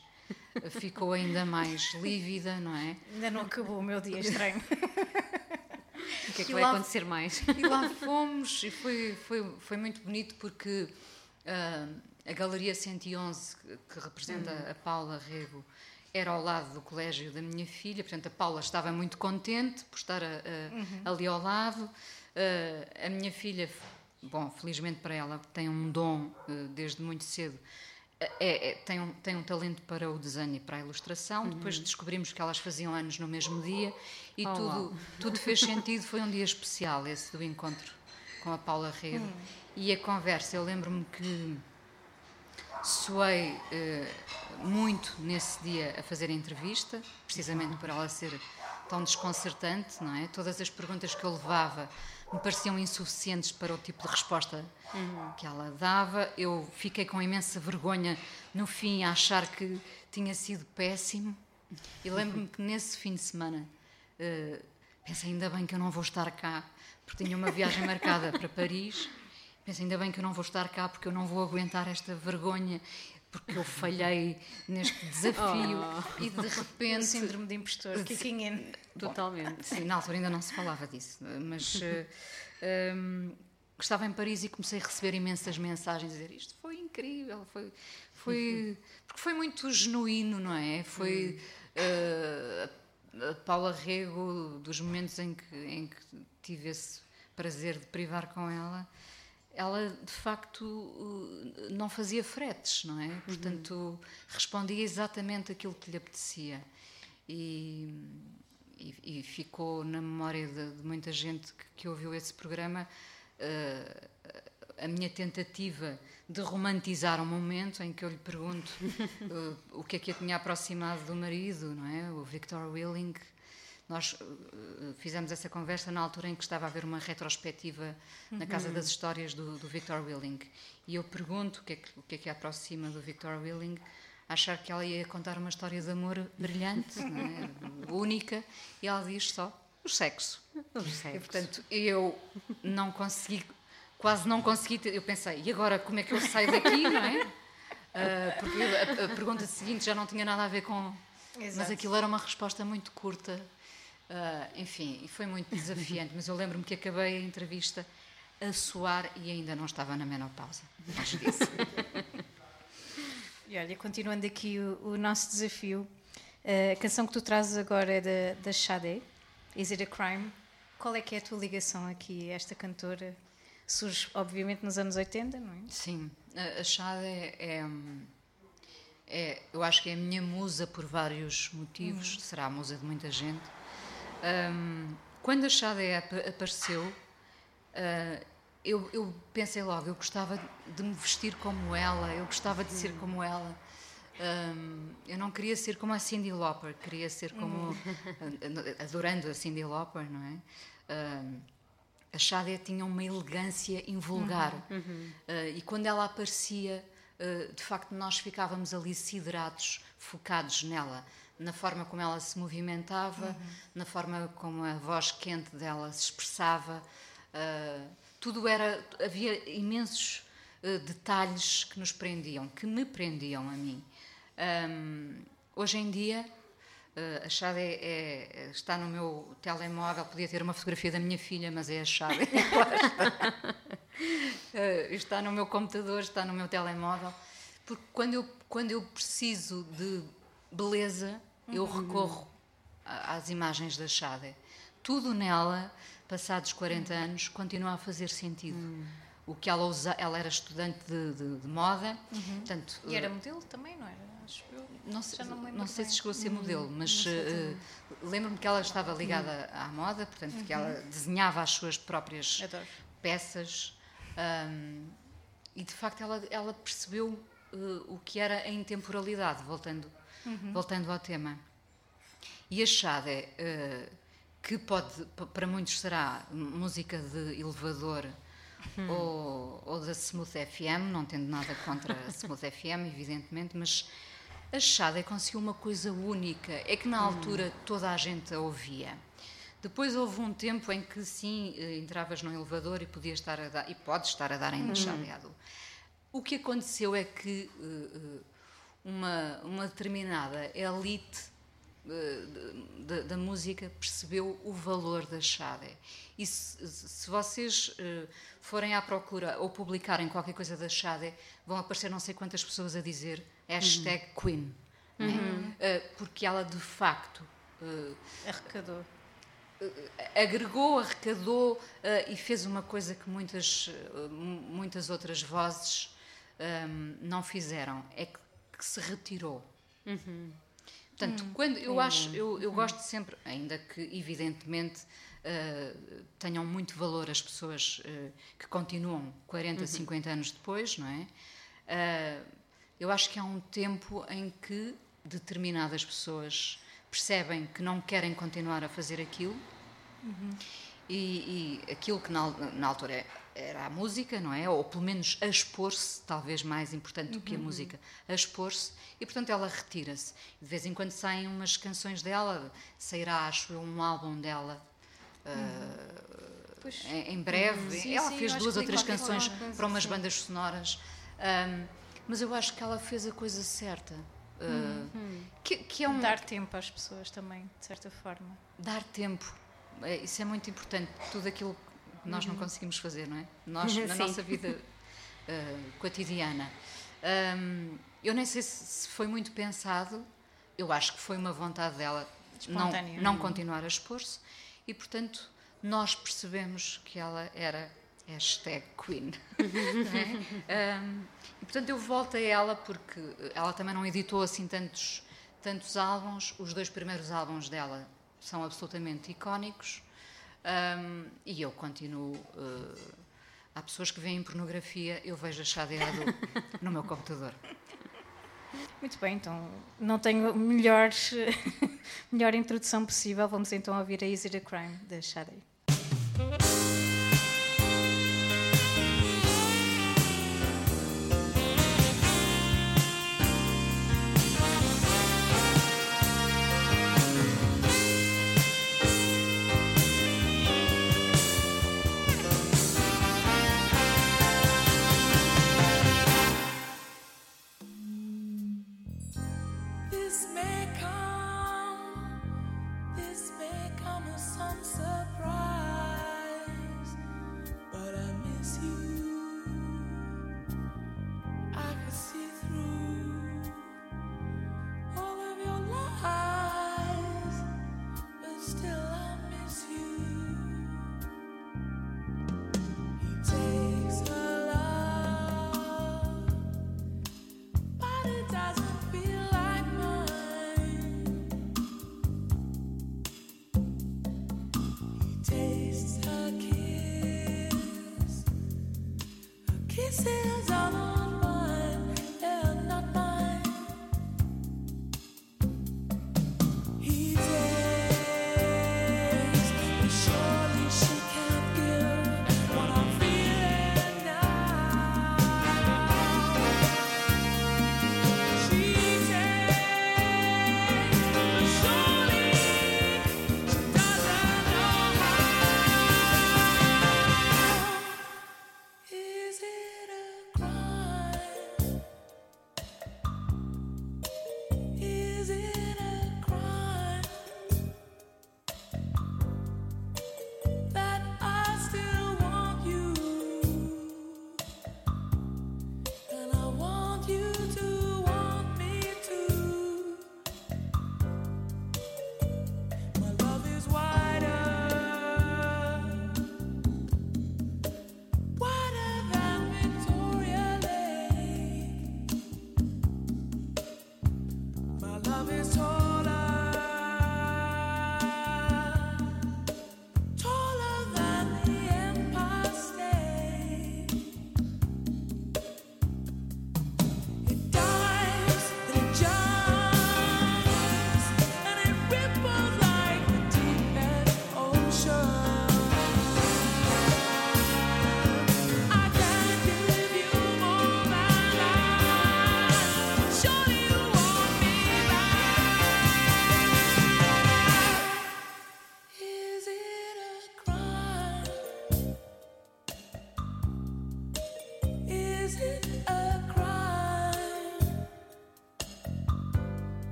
ficou ainda mais lívida, não é? Ainda não acabou o meu dia estranho. O que é que E vai lá- acontecer mais? E lá fomos, e foi, foi, foi muito bonito porque ah, a Galeria 111, que, representa a Paula Rego, era ao lado do colégio da minha filha, portanto a Paula estava muito contente por estar a- a- ali ao lado. Ah, a minha filha, bom, felizmente para ela, tem um dom ah, desde muito cedo. É- é- tem, um, tem um talento para o desenho e para a ilustração. Depois descobrimos que elas faziam anos no mesmo dia e Oh, tudo, tudo fez sentido. Foi um dia especial esse do encontro com a Paula Rego. E a conversa, eu lembro-me que suei eh, muito nesse dia a fazer a entrevista, precisamente por ela ser tão desconcertante, não é? Todas as perguntas que eu levava me pareciam insuficientes para o tipo de resposta que ela dava. Eu fiquei com imensa vergonha no fim a achar que tinha sido péssimo. E lembro-me que nesse fim de semana eh, pensei, ainda bem que eu não vou estar cá, porque tinha uma viagem marcada para Paris. Pensei, ainda bem que eu não vou estar cá, porque eu não vou aguentar esta vergonha, porque eu falhei neste desafio. E de O repente. síndrome de impostor, kicking in. Totalmente. Sim, na altura ainda não se falava disso, mas eh, hum, estava em Paris e comecei a receber imensas mensagens a dizer isto foi incrível, foi, foi porque foi muito genuíno, não é? Foi eh, a Paula Rego, dos momentos em que, em que tive esse prazer de privar com ela, ela de facto uh, não fazia fretes, não é? Portanto, respondia exatamente aquilo que lhe apetecia. E, e, e ficou na memória de, de muita gente que, que ouviu esse programa uh, a minha tentativa de romantizar um momento em que eu lhe pergunto uh, o que é que a tinha aproximado do marido, não é? O Victor Willing. Nós uh, fizemos essa conversa na altura em que estava a haver uma retrospectiva na Casa das Histórias do, do Victor Willing. E eu pergunto o que, é que, o que é que a aproxima do Victor Willing, achar que ela ia contar uma história de amor brilhante, é? única, e ela diz só o sexo. E, portanto, eu não consegui, quase não consegui. Eu pensei, e agora como é que eu saio daqui, não é? Ah, porque a, a pergunta seguinte já não tinha nada a ver com. Mas Exato. aquilo era uma resposta muito curta. Ah, enfim, e foi muito desafiante. mas eu lembro-me que acabei a entrevista a suar e ainda não estava na menopausa. Acho disso. E olha, continuando aqui o, o nosso desafio, a canção que tu trazes agora é da, da Sade, Is It a Crime? Qual é que é a tua ligação aqui a esta cantora? Surge, obviamente, nos anos 80, não é? Sim, a- Chade é, é, é- Eu acho que é a minha musa por vários motivos, será a musa de muita gente. Ahm, quando a Chade ap- apareceu, ah, eu, eu pensei logo, eu gostava de me vestir como ela, eu gostava de ser como ela. Ahm, eu não queria ser como a Cindy Lauper, queria ser como. adorando a Cindy Lauper, não é? Ahm, a Xadia tinha uma elegância invulgar. Ah, e quando ela aparecia, ah, de facto, nós ficávamos ali siderados, focados nela, na forma como ela se movimentava, na forma como a voz quente dela se expressava. Ah, tudo era. Havia imensos ah, detalhes que nos prendiam, que me prendiam a mim. Ahm, hoje em dia, Uh, a chave é- é- está no meu telemóvel, podia ter uma fotografia da minha filha, mas é a chave. Uh, está no meu computador, está no meu telemóvel. Porque quando eu, quando eu preciso de beleza, eu recorro a- às imagens da Chade. Tudo nela, passados 40 anos, continua a fazer sentido. O que ela usa, ela era estudante de, de- de moda, portanto, E era modelo também, não era? Eu. não sei, não não sei se chegou a ser modelo, mas eh, lembro-me que ela estava ligada à moda, portanto, que ela desenhava as suas próprias Adoro. peças ahm, e, de facto, ela, ela percebeu eh, o que era a intemporalidade, voltando, voltando ao tema. E a Xade, eh, que pode, para muitos será música de elevador ou, ou da Smooth FM, não tendo nada contra a Smooth FM, evidentemente, mas a Xade conseguiu uma coisa única, é que na altura toda a gente a ouvia. Depois houve um tempo em que sim, eh, entravas no elevador e podias estar a dar, e podes estar a dar ainda chaveado. O que aconteceu é que eh, uma, uma determinada elite eh, da música percebeu o valor da Xade. E se, se vocês eh, forem à procura ou publicarem qualquer coisa da Xade, vão aparecer não sei quantas pessoas a dizer hashtag Queen. não é? Eh, porque ela de facto Arrecadou. agregou, arrecadou e fez uma coisa que muitas, mu- muitas outras vozes não fizeram, é que, que se retirou. Portanto, quando eu acho, eu, eu gosto sempre, ainda que evidentemente eh, tenham muito valor as pessoas eh, que continuam 40, 50 anos depois, não é? Eh, eu acho que há um tempo em que determinadas pessoas percebem que não querem continuar a fazer aquilo. E, e aquilo que na, na altura era a música, não é? Ou pelo menos a expor-se, talvez mais importante do que a música, a expor-se, e portanto ela retira-se. De vez em quando saem umas canções dela, sairá, acho eu, um álbum dela. Pois, Em, em breve, Sim, ela sim, fez duas ou três canções coisa, para umas bandas sonoras, Ahm, mas eu acho que ela fez a coisa certa. Ah, que, que é um dar tempo às pessoas também, de certa forma. dar tempo. É, isso é muito importante. Tudo aquilo que nós não conseguimos fazer, não é? Nós, na Sim. nossa vida ah, cotidiana. Ahm, eu nem sei se, foi muito pensado, eu acho que foi uma vontade dela não, não continuar a expor-se e, portanto, nós percebemos que ela era hashtag Queen. é? Ahm, e, portanto, eu volto a ela porque ela também não editou assim tantos, tantos álbuns. Os dois primeiros álbuns dela são absolutamente icónicos Ahm, e eu continuo. eh, há pessoas que veem pornografia, eu vejo achadeado no meu computador. Muito bem, então não tenho melhor, melhor introdução possível. Vamos então ouvir a Easy the Crime da Sade.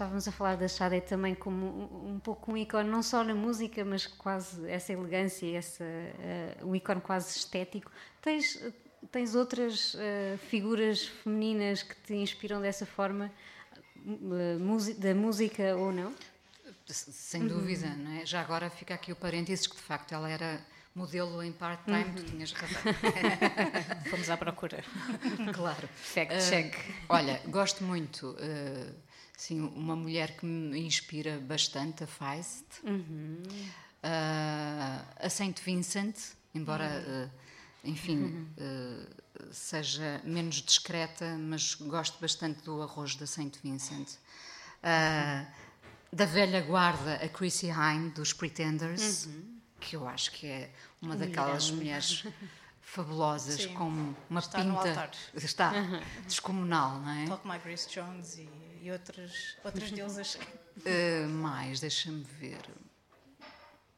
Estávamos a falar da Sade também como um, um pouco um ícone, não só na música, mas quase essa elegância, essa, uh, um ícone quase estético. Tens, tens outras uh, figuras femininas que te inspiram dessa forma, uh, da música ou não? Sem dúvida, uhum. não é? Já agora fica aqui o parênteses que de facto ela era modelo em part-time, uhum. tu tinhas razão. Fomos à procura. Claro. Fact check. olha, gosto muito. Uh, sim, uma mulher que me inspira bastante, a Feist. Uhum. Uh, a Saint Vincent, embora, uh, enfim, uhum. seja menos discreta, mas gosto bastante do arroz da Saint Vincent. Da velha guarda, a Chrissy Hine, dos Pretenders. Uhum que eu acho que é uma daquelas mulheres fabulosas Sim. com uma está pinta está descomunal, não é? Talk My Grace Jones e, e outras outras deusas. Uh, mais, deixa-me ver.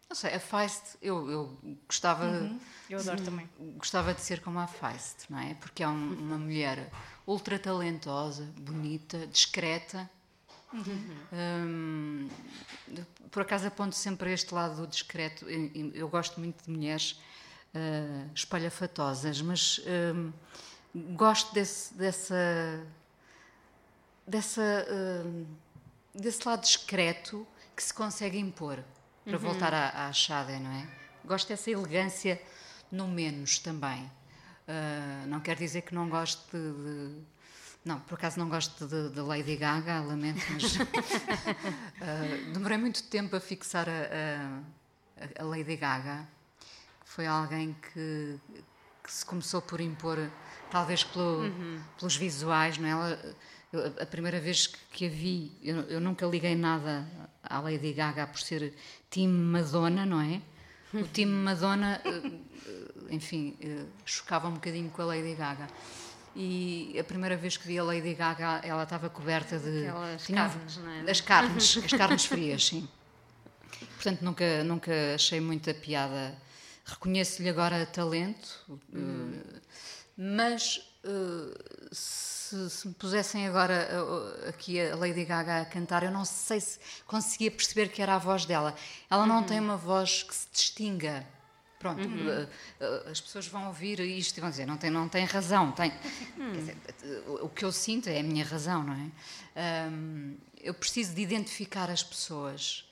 Não sei, a Feist, eu, eu gostava. Uhum. Eu adoro também. Gostava de ser como a Feist, não é? Porque é um, uma mulher ultra talentosa, bonita, discreta Uhum. por acaso aponto sempre este lado do discreto. Eu gosto muito de mulheres uh, espalhafatosas, mas uh, gosto desse, dessa, dessa, uh, desse lado discreto que se consegue impor, para uhum. voltar à, à Shade, não é? Gosto dessa elegância no menos também. Uh, não quer dizer que não gosto de, de não, por acaso não gosto de, de Lady Gaga, lamento, mas uh, demorei muito tempo a fixar a, a, a, Lady Gaga. Foi alguém que, que, se começou por impor, talvez pelo, uhum. pelos visuais, não é? Ela, eu, a primeira vez que, a vi, eu, eu, nunca liguei nada à Lady Gaga por ser Team Madonna, não é? O Team Madonna, uh, enfim, uh, chocava um bocadinho com a Lady Gaga e a primeira vez que vi a Lady Gaga ela estava coberta de Aquelas tinha, carnes, não é? as carnes, as carnes frias, sim. Portanto nunca nunca achei muita piada. Reconheço-lhe agora talento, uhum. mas uh, se, se, me pusessem agora uh, aqui a Lady Gaga a cantar, eu não sei se conseguia perceber que era a voz dela. Ela não uhum. tem uma voz que se distinga. Pronto, uhum. Eh, eh, as pessoas vão ouvir isto e vão dizer, não tem, não tem razão. Tem, uhum. dizer, o que eu sinto é a minha razão, não é? Um, eu preciso de identificar as pessoas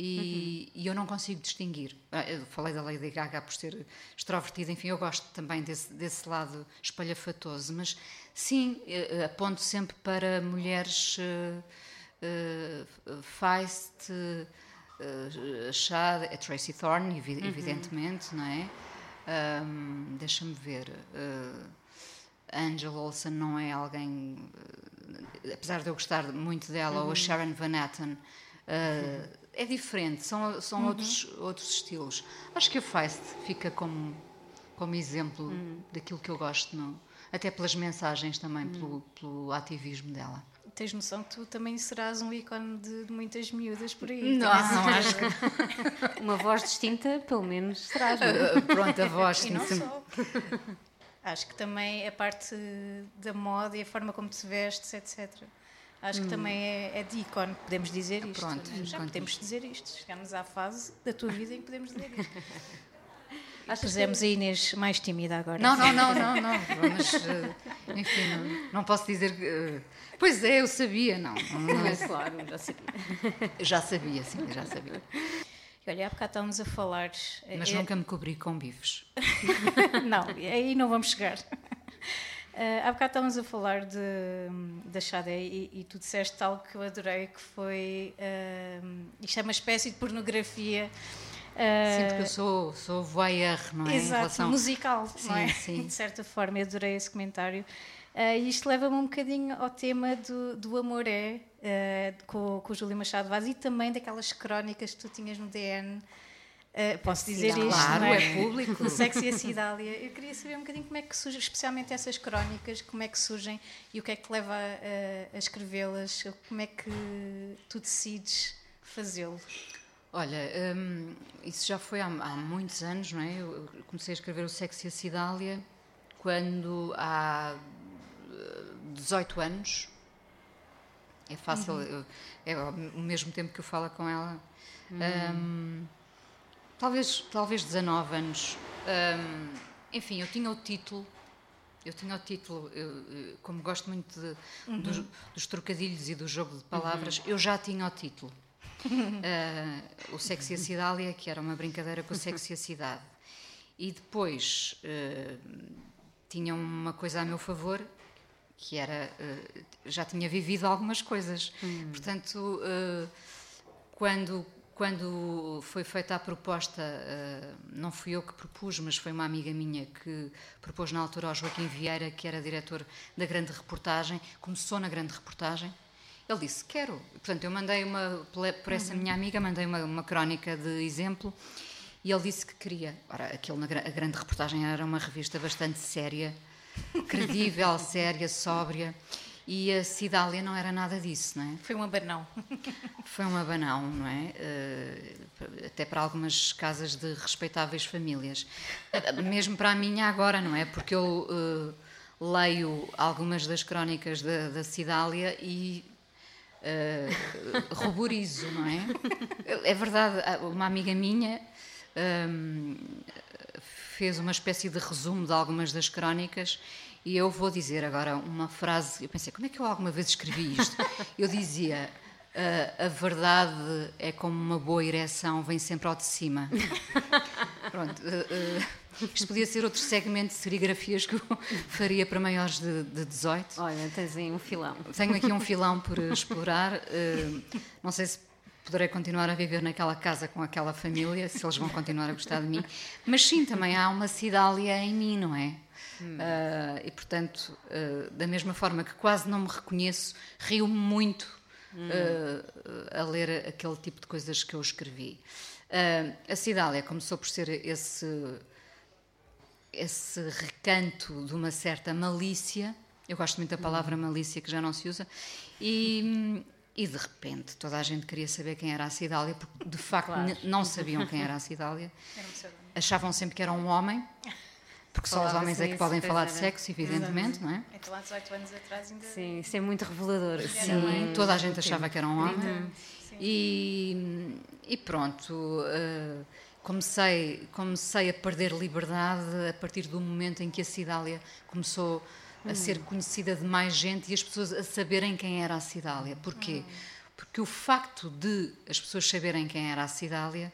e, uhum. e, eu não consigo distinguir. Ah, eu falei da Lady Gaga por ser extrovertida, enfim, eu gosto também desse, desse lado espalhafatoso, mas sim, eh, aponto sempre para mulheres uh, uh, feist, uh, uh, é Tracy Thorn, uhum. evidentemente, não é? Um, Deixa-me ver. Uh, Angela Olsen não é alguém. Apesar de eu gostar muito dela, uhum. ou a uhum. Sharon Van Etten, uh, é diferente, são, são uhum. outros, outros estilos. Acho que a Feist fica como, como exemplo uhum. daquilo que eu gosto, não? até pelas mensagens também, pelo, uhum. pelo ativismo dela tens noção que tu também serás um ícone de, de muitas miúdas por aí. Não, não acho que... Uma voz distinta, pelo menos, serás. Uh, pronto, a voz. E não só. Acho que também a parte da moda e a forma como te vestes, etc. Acho hum. que também é, é de ícone, podemos dizer isto. Pronto, já podemos dizer isto. Chegamos à fase da tua vida em que podemos dizer isto. Acho Pusemos que... a Inês mais tímida agora. Não, não, não, não, não. Mas, uh, enfim, não, não, posso dizer que. Uh, pois é, eu sabia, não. não é claro, já sabia. Já sabia, sim, já sabia. Olha, há bocado estávamos a falar. Mas é... nunca me cobri com bifes. não, aí não vamos chegar. Uh, há bocado estávamos a falar de, da Xadé e, e, tu disseste algo que eu adorei, que foi. Uh, isto é uma espécie de pornografia Sim, porque eu sou, sou voyeur, não é? Exato, relação... musical, sim, não é? Sim. De certa forma, eu adorei esse comentário. Uh, e isto leva-me um bocadinho ao tema do, do amor é, uh, com, com o Júlio Machado Vaz e também daquelas crónicas que tu tinhas no DN. Uh, ah, posso dizer isto, claro, não é? é público. O sexo e a Cidália. Eu queria saber um bocadinho como é que surge, especialmente essas crónicas, como é que surgem e o que é que te leva a, a escrevê-las, como é que tu decides fazê-lo. Olha, hum, isso já foi há, há, muitos anos, não é? Eu comecei a escrever o Sexo e a Cidália quando há 18 eh, anos É fácil, eu- é ao mesmo tempo que eu falo com ela. Hum, talvez, talvez 19 anos. Hum, enfim, eu tinha o título. Eu tinha o título, eu, como gosto muito de- dos, dos trocadilhos e do jogo de palavras, eu já tinha o título. Ah, o Sexy a Cidália, que era uma brincadeira com o Sexy a Cidade. E depois eh, tinha uma coisa a meu favor, que era. eh, já tinha vivido algumas coisas. Portanto, eh, quando, quando foi feita a proposta, eh, não fui eu que propus, mas foi uma amiga minha que propôs na altura ao Joaquim Vieira, que era diretor da grande reportagem, começou na grande reportagem. Ele disse: Quero. Portanto, eu mandei uma, por essa minha amiga, mandei uma, uma crónica de exemplo e ele disse que queria. Ora, aquilo na a grande reportagem era uma revista bastante séria, credível, séria, sóbria. E a Cidália não era nada disso, não é? Foi um abanão. Foi um abanão, não é? Eh, até para algumas casas de respeitáveis famílias. Mesmo para a minha agora, não é? Porque eu eh, leio algumas das crónicas da, da Cidália e eh, ruborizo, não é? É verdade, há uma amiga minha hum, fez uma espécie de resumo de algumas das crónicas e eu vou dizer agora uma frase. Eu pensei, como é que eu alguma vez escrevi isto? Eu dizia. "Ah, a verdade é como uma boa ereção, vem sempre ao de cima. Pronto, ah, ah, isto podia ser outro segmento de serigrafias que eu faria para maiores de, de 18. Olha, tens aí um filão. Tenho aqui um filão por explorar. eh, não sei se poderei continuar a viver naquela casa com aquela família, se eles vão continuar a gostar de mim. Mas sim, também há uma cidália em mim, não é? Eh, e portanto, eh, da mesma forma que quase não me reconheço, rio-me muito eh, a ler aquele tipo de coisas que eu escrevi. A cidália começou por ser esse esse recanto de uma certa malícia, eu gosto muito da palavra malícia que já não se usa, e, e de repente toda a gente queria saber quem era a Cidália, porque de facto n- não sabiam quem era a Cidália, achavam sempre que era um homem, porque só os homens é que podem falar de sexo, evidentemente, não é? Então há 18 anos atrás ainda. Sim, isso é muito revelador. Sim, toda a gente achava que era um homem. E, e pronto, eh, comecei, comecei a perder liberdade a partir do momento em que a Cidália começou a ser conhecida de mais gente e as pessoas a saberem quem era a Cidália. Porquê? Porque o facto de as pessoas saberem quem era a Cidália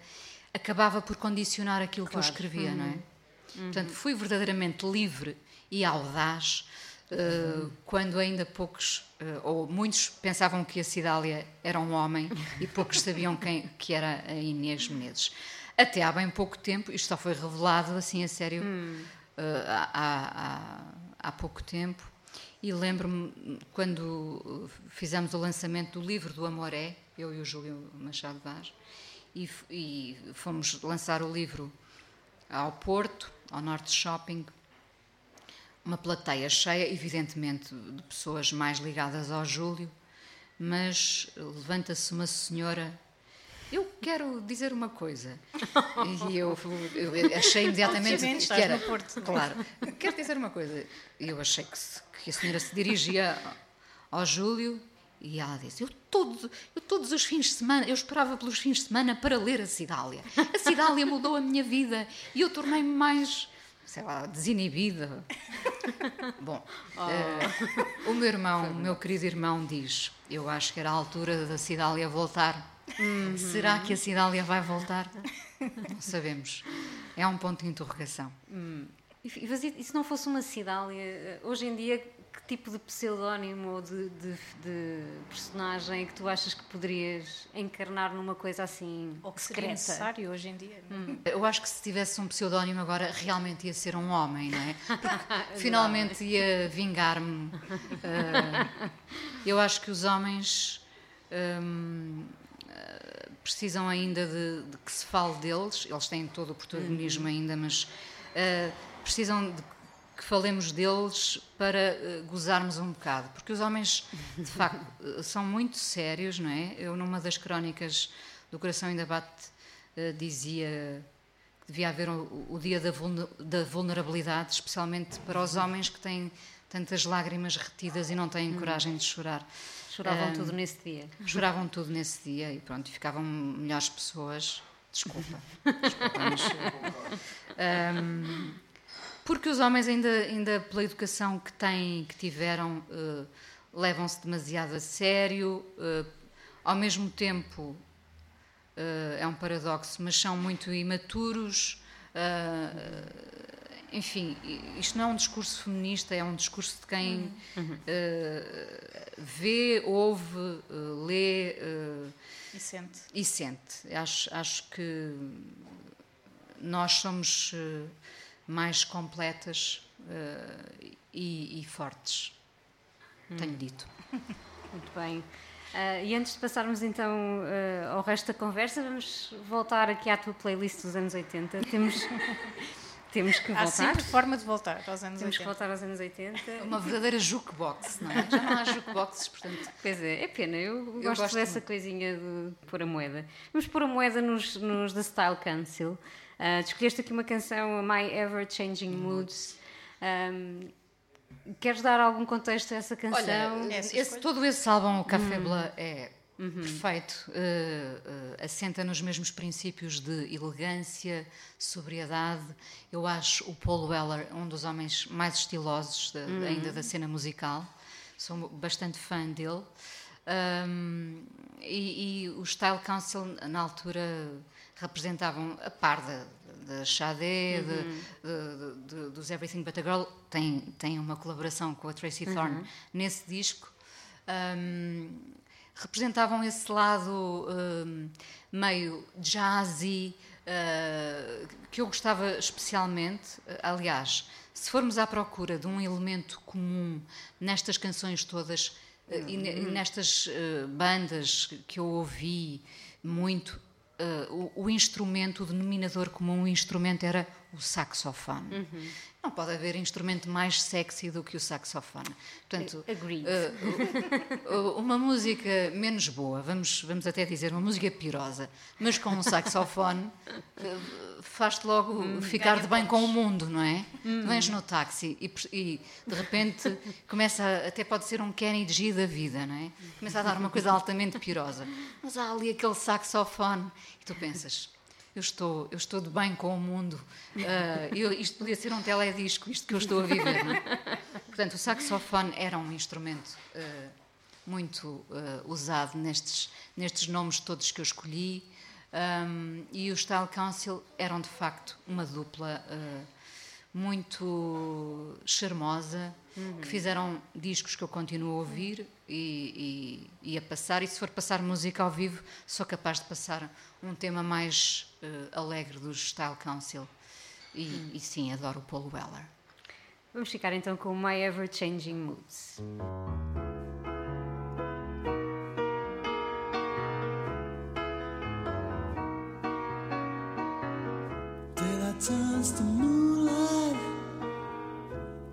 acabava por condicionar aquilo que eu escrevia, não é? Portanto, fui verdadeiramente livre e audaz uh, quando ainda poucos, uh, ou muitos, pensavam que a Cidália era um homem e poucos sabiam quem, que era a Inês Menezes. Até há bem pouco tempo, isto só foi revelado assim a sério uh, há, há- há pouco tempo. E lembro-me quando fizemos o lançamento do livro do Amoré, eu e o Júlio Machado Vaz, e, e fomos lançar o livro ao Porto, ao Norte Shopping, uma plateia cheia, evidentemente, de pessoas mais ligadas ao Júlio, mas levanta-se uma senhora. Eu quero dizer uma coisa. E eu, eu achei imediatamente que era. no Porto. Claro. Quero dizer uma coisa. Eu achei que, que a senhora se dirigia ao Júlio e ela disse: eu, todo, eu todos os fins de semana, eu esperava pelos fins de semana para ler a Cidália. A Cidália mudou a minha vida e eu tornei-me mais, sei lá, desinibida. Bom, eh, o meu irmão, o meu querido irmão, diz: Eu acho que era a altura da Cidália voltar. Será que a Cidália vai voltar? Não sabemos. É um ponto de interrogação. E, e e se não fosse uma Cidália, eh, hoje em dia, que tipo de pseudónimo ou de, de- de personagem é que tu achas que poderias encarnar numa coisa assim Ou que seria secreta? necessário hoje em dia. é? Eu acho que se tivesse um pseudónimo agora, realmente ia ser um homem, não é? Porque finalmente ia vingar-me. Ah, eu acho que os homens hum, ah, precisam ainda de, de que se fale deles, eles têm todo o protagonismo ainda, mas ah, precisam de que falemos deles para ah, gozarmos um bocado, porque os homens, de facto, ah, são muito sérios, não é? Eu, numa das crónicas do Coração Ainda Bate, ah, dizia que devia haver o, o dia da, vulne- da vulnerabilidade, especialmente para os homens que têm tantas lágrimas retidas e não têm coragem de chorar. Choravam Ah, tudo nesse dia. Choravam tudo nesse dia e pronto, ficavam melhores pessoas. Desculpa. Desculpa, mas, Ahm, porque os homens, ainda, ainda pela educação que têm, que tiveram, eh, levam-se demasiado a sério, eh, ao mesmo tempo eh, é um paradoxo, mas são muito imaturos. enfim, isto não é um discurso feminista, é um discurso de quem eh, vê, ouve, lê E sente. e sente. Acho, acho que nós somos mais completas eh, e, e fortes. Tenho dito. Muito bem. Ah, e antes de passarmos então ah, ao resto da conversa, vamos voltar aqui à tua playlist dos anos 80. Temos, temos que Há voltar. sempre forma de voltar aos anos Temos que 80. voltar aos anos 80. Uma verdadeira jukebox, não é? Já não há jukeboxes, portanto. Pois é, é pena, eu, Eu gosto, gosto dessa muito. coisinha de pôr a moeda. Vamos pôr a moeda nos, nos The Style Council. Tu escolheste aqui uma canção, My Ever Changing Moods. Ahm, queres dar algum contexto a essa canção? Olha, esse- todo esse álbum, o Café Bleu, é perfeito. eh, eh, assenta nos mesmos princípios de elegância, sobriedade. Eu acho o Paul Weller um dos homens mais estilosos da- ainda da cena musical. Sou bastante fã dele. Um, e, e o Style Council, na altura, representavam a par da, da Sade, de- de- de- dos Everything But a Girl. Tem, tem uma colaboração com a Tracy Thorn nesse disco. Um, representavam esse lado um, meio jazzy, uh, que eu gostava especialmente. Aliás, se formos à procura de um elemento comum nestas canções todas uh, e e nestas uh, bandas que eu ouvi muito, o, o instrumento, o denominador comum, o instrumento era o saxofone. Não pode haver instrumento mais sexy do que o saxofone. Portanto, Agreed. Uh, uma música menos boa, vamos, vamos até dizer uma música pirosa, mas com um saxofone uh, faz-te logo ficar de bem com o mundo, não é? Vens no táxi e, e, de repente começa, a- até pode ser um Kenny G da vida, não é? Começa a dar uma coisa altamente pirosa, mas há ali aquele saxofone e tu pensas. Eu estou, eu estou de bem com o mundo. Uh, eu- isto podia ser um teledisco, isto que eu estou a viver. Não é? Portanto, o saxofone era um instrumento uh, muito uh, usado nestes, nestes nomes todos que eu escolhi. Um, e o Style Council eram, de facto, uma dupla muito charmosa, que fizeram discos que eu continuo a ouvir e, e- e a passar. E se for passar música ao vivo, sou capaz de passar um tema mais uh, alegre dos Style Council. E, e sim, adoro o Paul Weller. Vamos ficar então com My Ever Changing Moods. Daylight turns to moonlight,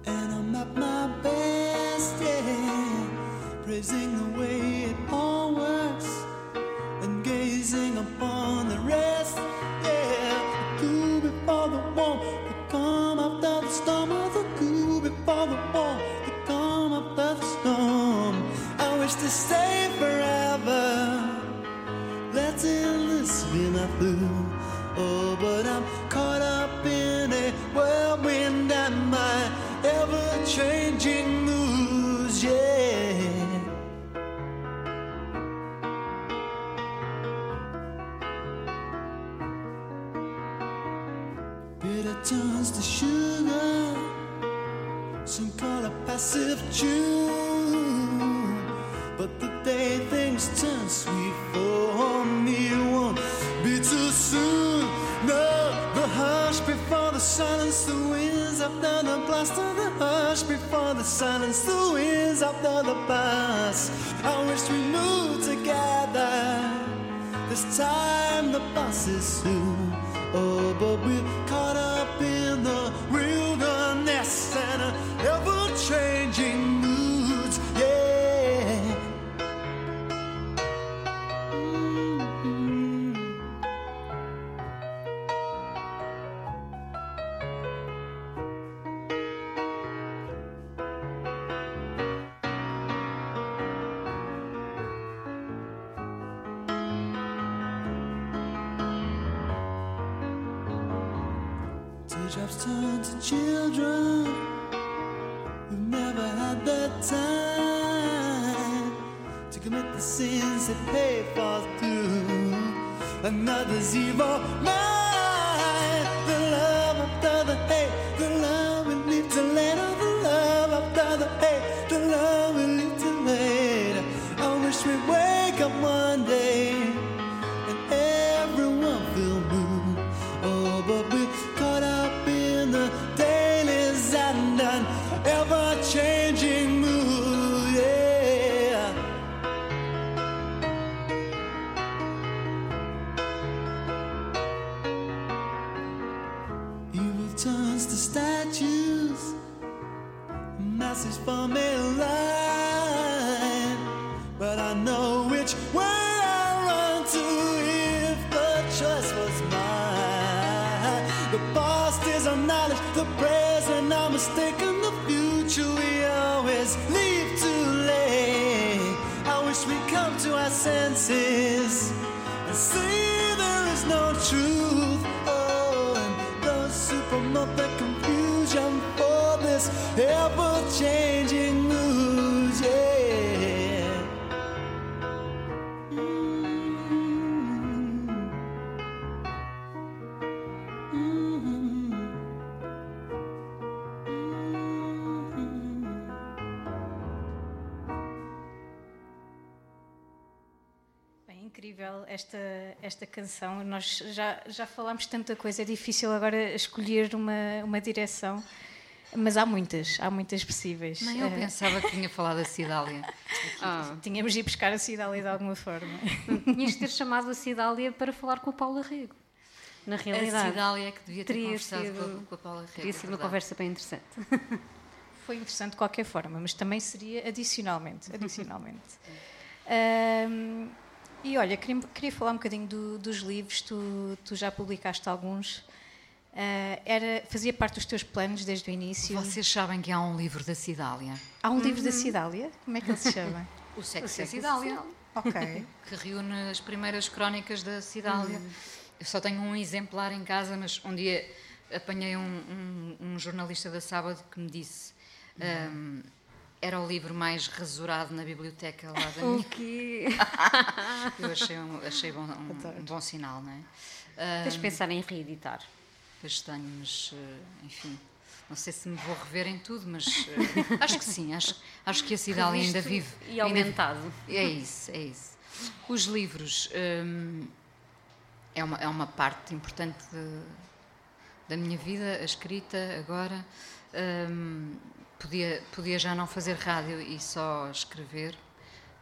and I'm at my best, yeah. Praising the way wish to stay forever letting this be my blue. Oh, but I'm caught up in a whirlwind and my ever changing moods, yeah. Bitter turns to sugar, some call a passive tune. Before the silence, the winds after the bus. I wish we moved together. This time the bus is soon. Oh, but we're from all the confusion for this ever changing news. Yeah. Esta, esta canção. Nós já, já falámos tanta coisa, é difícil agora escolher uma, uma direção, mas há muitas, há muitas possíveis. Nem eu Eh, pensava que tinha falado a Cidália. Tínhamos de ir buscar a Cidália de alguma forma. Tinhas de ter chamado a Cidália para falar com a Paula Rego. Na A realidade, Cidália é que devia ter conversado sido- com, a, com a Paula Rego. teria é sido uma verdade. conversa bem interessante. Foi interessante de qualquer forma, mas também seria adicionalmente. adicionalmente. E olha, queria, queria falar um bocadinho do- dos livros, tu, tu já publicaste alguns. Ah, era, fazia parte dos teus planos desde o início. Vocês sabem que há um livro da Cidália, Há um livro da Cidália? Como é que ele se chama? O Sexo da Cidália, ok. que reúne as primeiras crónicas da Cidália. Eu só tenho um exemplar em casa, mas um dia apanhei um, um- um jornalista da Sábado que me disse ahm, era o livro mais rasurado na biblioteca lá da minha O quê? Eu achei, um, achei bom, um, um bom sinal, não é? Ah, Tens de pensar em reeditar. Pois tenho, mas eh, enfim, não sei se me vou rever em tudo, mas eh, acho que sim, acho, acho que a Cidália ainda vive. E ainda- aumentado. é isso, é isso. Os livros hum, é, uma, é uma parte importante de- da minha vida, a escrita agora. Hum, podia, podia já não fazer rádio e só escrever.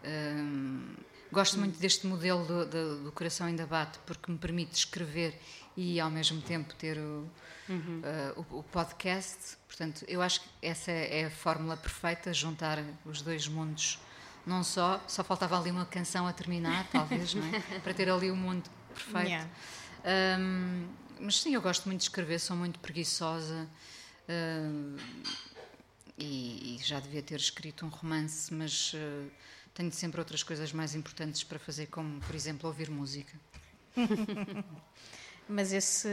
Hum, gosto muito deste modelo do, do, do Coração Ainda Bate, porque me permite escrever e ao mesmo tempo ter o, eh, o, o podcast. Portanto, eu acho que essa é a fórmula perfeita, juntar os dois mundos não só, só faltava ali uma canção a terminar, talvez, não é? Para ter ali o mundo perfeito. Yeah. Hum, mas sim, eu gosto muito de escrever, sou muito preguiçosa hum, e, e já devia ter escrito um romance, mas eh, tenho sempre outras coisas mais importantes para fazer, como, por exemplo, ouvir música. Mas esse,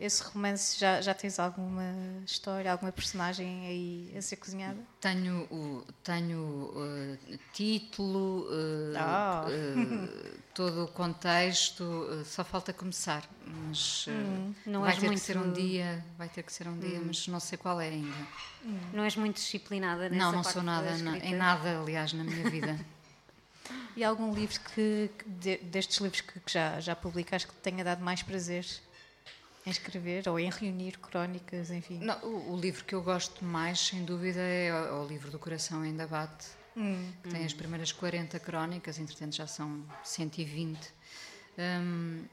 esse romance já, já tens alguma história, alguma personagem aí a ser cozinhada? Tenho o tenho eh, título, eh, Ah. Todo o contexto, eh, só falta começar, mas eh, Hum, não vai és ter muito- Hum. que ser um dia, vai ter que ser um dia, mas não sei qual é ainda. Não és muito disciplinada nessa não, não parte sou da nada na- em nada, aliás, na minha vida. E algum livro que, que de- destes livros que, que já, já publicaste que te tenha dado mais prazer em escrever ou em reunir crónicas, enfim? Não, o, o livro que eu gosto mais, sem dúvida, é o, o livro do Coração Ainda Bate, que tem as primeiras 40 crónicas, entretanto já são 120. Hum,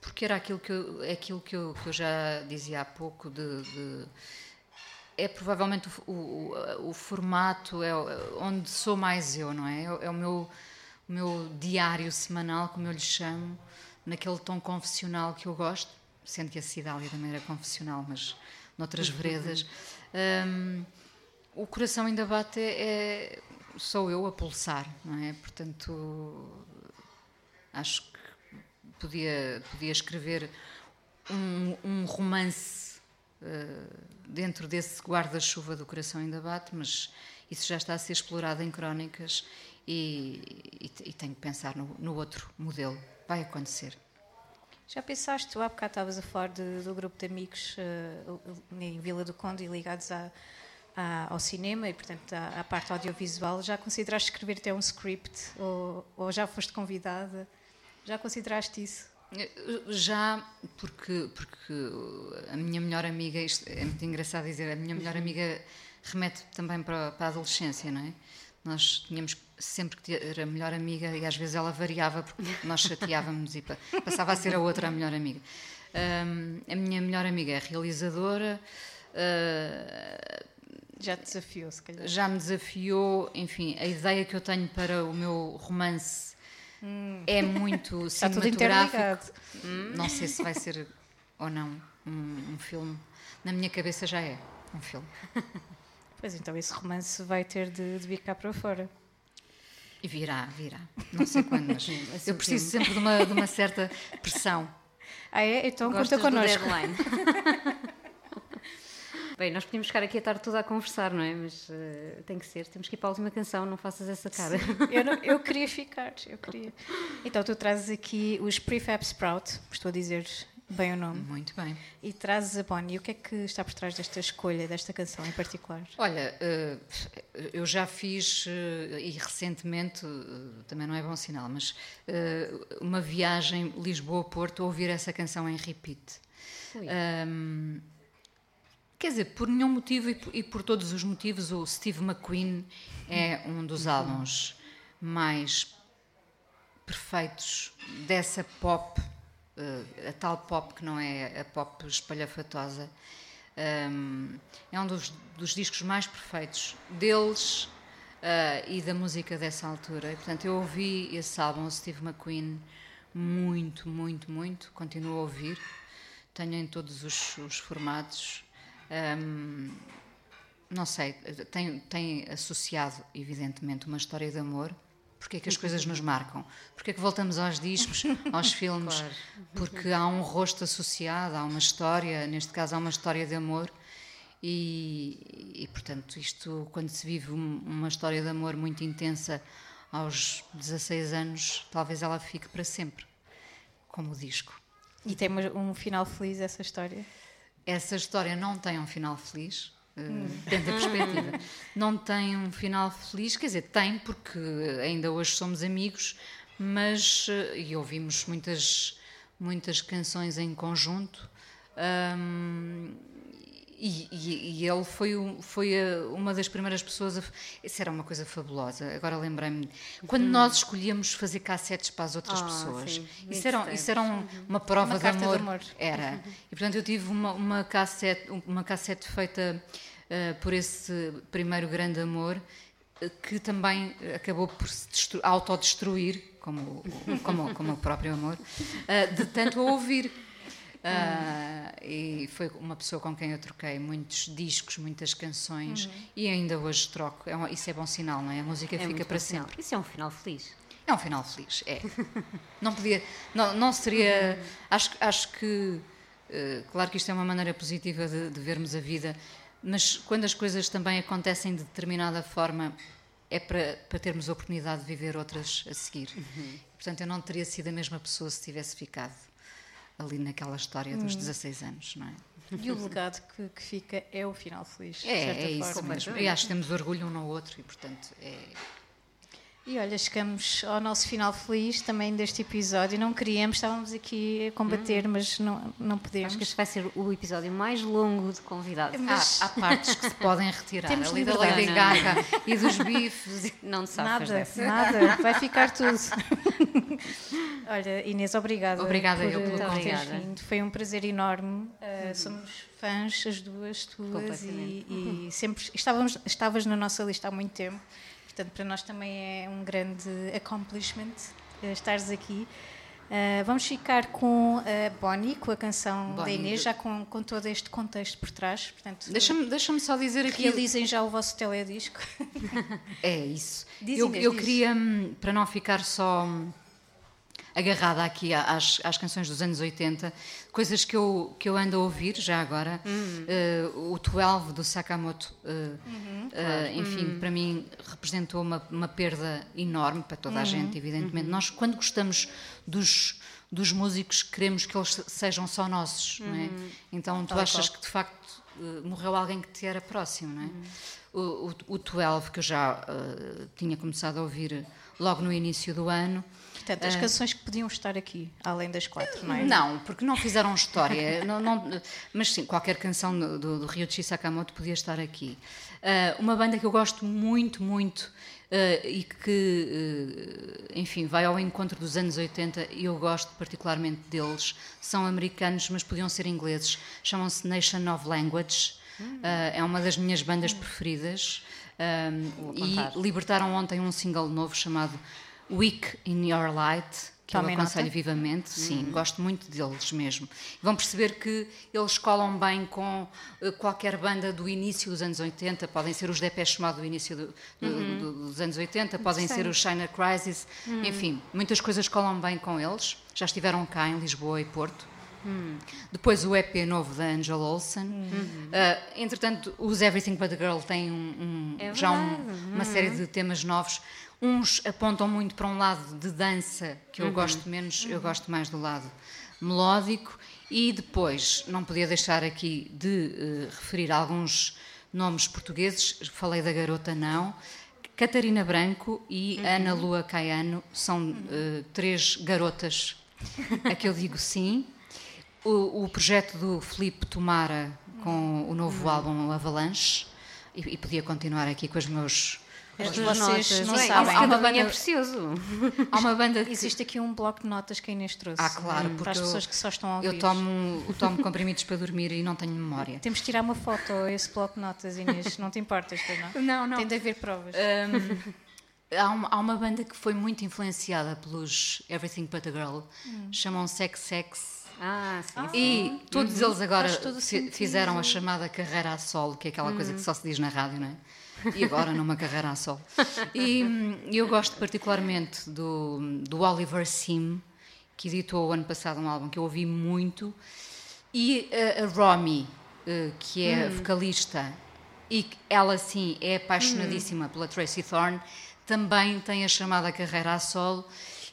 porque era aquilo que eu, é aquilo que eu, que eu já dizia há pouco de, de- é provavelmente o, o, o formato é onde sou mais eu, não é? É, o meu, o meu diário semanal, como eu lhe chamo, naquele tom confessional que eu gosto, sendo que a Cidália também era confessional, mas noutras veredas. Hum, o coração ainda bate, é, sou eu a pulsar, não é? Portanto, acho que podia, podia escrever um, um romance eh, dentro desse guarda-chuva do coração ainda bate, mas isso já está a ser explorado em crónicas e, e, e tenho que pensar no, no outro modelo. Vai acontecer. Já pensaste, tu há bocado estavas a falar de- do grupo de amigos eh, em Vila do Conde e ligados à- ao cinema e, portanto, à, à parte audiovisual. Já consideraste escrever até um script ou, ou já foste convidada? Já consideraste isso? Eh, Já, porque, porque a minha melhor amiga, isto é muito engraçado dizer, a minha melhor amiga remete também para, para a adolescência, não é? Nós tínhamos sempre que ter a melhor amiga e às vezes ela variava porque nós chateávamos e pa- passava a ser a outra a melhor amiga. Ahm, a minha melhor amiga é realizadora, ah, Já te desafiou, se calhar. já me desafiou, enfim, a ideia que eu tenho para o meu romance é muito Está tudo cinematográfico. interligado. Não sei se vai ser ou não um, um filme. Na minha cabeça já é um filme. Pois então, esse romance vai ter de, de vir cá para fora. E virá, virá. Não sei quando, mas eu preciso sempre de uma, de uma certa pressão. Ah, é? Então Gostas conta do connosco. deadline. Bem, nós podíamos ficar aqui a tarde toda a conversar, não é? Mas eh, tem que ser. Temos que ir para a última canção, não faças essa cara. Eu, não- eu queria ficar, eu queria. Então, tu trazes aqui os Prefab Sprout, estou a dizer bem o nome, Muito bem. e trazes a Bonnie. O que é que está por trás desta escolha, desta canção em particular? Olha, eh, eu já fiz, eh, e recentemente, também não é bom sinal, mas uma viagem Lisboa-Porto a ouvir essa canção em repeat. Ui. Quer dizer, por nenhum motivo e por, e por todos os motivos, o Steve McQueen é um dos álbuns mais perfeitos dessa pop, eh, a tal pop que não é a pop espalhafatosa. É um dos, dos discos mais perfeitos deles eh, e da música dessa altura. E, portanto, eu ouvi esse álbum, o Steve McQueen, muito, muito, muito. Continuo a ouvir. Tenho em todos os, os formatos. Não sei, tem, tem associado, evidentemente, uma história de amor. Porque é que as coisas nos marcam? Porque é que voltamos aos discos, aos filmes? Porque há um rosto associado, há uma história, neste caso há uma história de amor. E, e, portanto, isto, quando se vive um- uma história de amor muito intensa aos 16 anos, talvez ela fique para sempre, como o disco. E tem um final feliz essa história? Essa história não tem um final feliz, eh, dentro da perspectiva. Não tem um final feliz, quer dizer, tem, porque ainda hoje somos amigos, mas. eh, e ouvimos muitas, muitas canções em conjunto. ahm, e, e- e ele foi, foi a- uma das primeiras pessoas a. Isso era uma coisa fabulosa. Agora lembrei-me. Quando nós escolhíamos fazer cassetes para as outras Ah, pessoas, sim, isso era, isso era um- uma prova Uma de, carta de amor. amor. Era. E portanto eu tive uma, uma, cassete, uma cassete feita eh, por esse primeiro grande amor eh, que também acabou por se destru- autodestruir, como, o- como, como o próprio amor, eh, de tanto a ouvir. Ah, e foi uma pessoa com quem eu troquei muitos discos, muitas canções e ainda hoje troco. É um- isso é bom sinal, não é? A música É fica para bom sinal. sempre. Isso é um final feliz. É um final feliz, é. Não podia, não, não seria. Acho, acho que, eh, claro que isto é uma maneira positiva de, de vermos a vida, mas quando as coisas também acontecem de determinada forma, é para, para termos a oportunidade de viver outras a seguir. Portanto, eu não teria sido a mesma pessoa se tivesse ficado ali naquela história dos 16 anos, não é? E o legado que, que fica é o final feliz. de É, certa é isso forma. mesmo. E acho que temos orgulho um no outro e, portanto, é. E olha, chegamos ao nosso final feliz também deste episódio. Não queríamos, estávamos aqui a combater, mas não, não podemos. Acho que este vai ser o episódio mais longo de convidados. Mas- Há, há partes que se podem retirar. Temos ali da. Lady Não, Gaga e dos bifes. Não te safas Nada, dessa. nada, vai ficar tudo. Olha, Inês, obrigada. Obrigada por, eu pelo convite. Foi um prazer enorme. Uh, Somos fãs, as duas, tuas, e, e sempre estávamos, estavas na nossa lista há muito tempo. Portanto, para nós também é um grande accomplishment uh, estares aqui. Uh, vamos ficar com a Bonnie, com a canção da Bonnie, Inês, de- já com, com todo este contexto por trás. Deixa-me deixa só dizer aqui. realizem já o vosso teledisco. É isso. Diz, eu Inês, eu diz. queria, hum, para não ficar só hum, agarrada aqui às, às canções dos anos 80, coisas que eu, que eu ando a ouvir já agora. Eh, o 12 do Sakamoto, eh, eh, enfim, para mim representou uma, uma perda enorme para toda a gente, evidentemente. Nós, quando gostamos dos, dos músicos, queremos que eles sejam só nossos, não é? Então tu Tal achas qual. que de facto morreu alguém que te era próximo, não é? O, o, o 12, que eu já eh, tinha começado a ouvir logo no início do ano. Portanto, as canções que podiam estar aqui, além das quatro, não é? Não, porque não fizeram história. não, não- mas sim, qualquer canção do, do, do Ryuichi Sakamoto podia estar aqui. Ah, uma banda que eu gosto muito, muito ah, e que, ah, enfim, vai ao encontro dos anos 80 e eu gosto particularmente deles. São americanos, mas podiam ser ingleses. Chamam-se Nation of Language. Ah, é uma das minhas bandas preferidas. Ah, e libertaram ontem um single novo chamado Week in Your Light, que Tomem eu aconselho nota. vivamente, sim, Uhum. gosto muito deles mesmo. Vão perceber que eles colam bem com eh, qualquer banda do início dos anos 80, podem ser os Depeche Mode do início do- do- Uhum. do- dos anos 80, podem ser os China Crisis, enfim, muitas coisas colam bem com eles. Já estiveram cá em Lisboa e Porto. Depois o EP novo da Angela Olsen. Eh, entretanto, os Everything But a Girl têm um- um- É já um- uma série de temas novos. Uns apontam muito para um lado de dança, que eu gosto menos, eu gosto mais do lado melódico. E depois, não podia deixar aqui de eh, referir alguns nomes portugueses. Falei da Garota Não. Catarina Branco e Ana Lua Caiano são eh, três garotas a que eu digo sim. O, o projeto do Filipe Tomara com o novo álbum Avalanche, e, e podia continuar aqui com os meus. As com duas vocês Notas. não Bem, sabem. Isso Há uma cada banho é banda- precioso. Há uma banda que. Existe aqui um bloco de notas que a Inês trouxe. Ah, claro, Para porque as eu- pessoas que só estão a ouvir. Eu tomo, eu tomo comprimidos para dormir e não tenho memória. Temos que tirar uma foto a esse bloco de notas, Inês. Não te importas, não? Não, não. Tem de haver provas. Hum, há, uma, há uma banda que foi muito influenciada pelos Everything But a Girl, chamam Sex Sex. Ah, sim. E todos eles agora fizeram a chamada carreira a solo, que é aquela coisa que só se diz na rádio, não é? E agora numa carreira a solo. E hum, eu gosto particularmente do, do Oliver Sim, que editou o ano passado um álbum que eu ouvi muito, e a, a Romy, eh, que é vocalista, e ela sim é apaixonadíssima pela Tracy Thorn, também tem a chamada carreira a solo.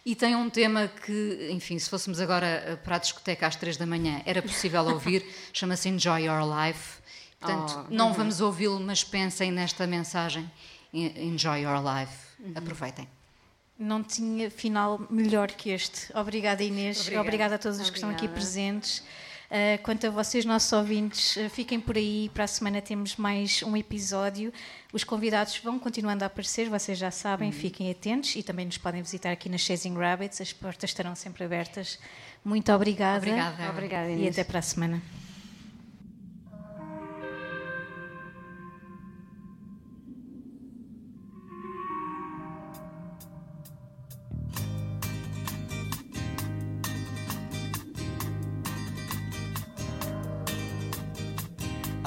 E tem um tema que, enfim, se fôssemos agora eh, para a discoteca às três da manhã, era possível ouvir, chama-se Enjoy Your Life. Portanto, Oh, não vamos ouvi-lo, mas pensem nesta mensagem: En- Enjoy Your Life. Aproveitem. Não tinha final melhor que este. Obrigada, Inês. Obrigada. Obrigada, a todos os que estão aqui Obrigada. presentes. Uh, quanto a vocês, nossos ouvintes, uh, fiquem por aí. Para a semana temos mais um episódio. Os convidados vão continuando a aparecer, vocês já sabem, fiquem atentos e também nos podem visitar aqui na Chasing Rabbits. As portas estarão sempre abertas. Muito obrigada. Obrigada. Obrigada, E até para a semana.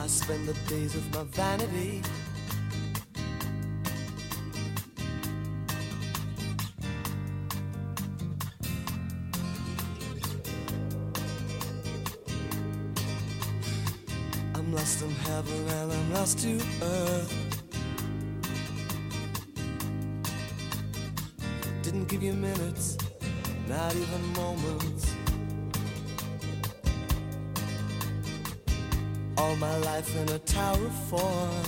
I spend the days of my vanity. I'm lost in heaven and I'm lost to earth. Didn't give you minutes, not even moments. All my life in a tower of form.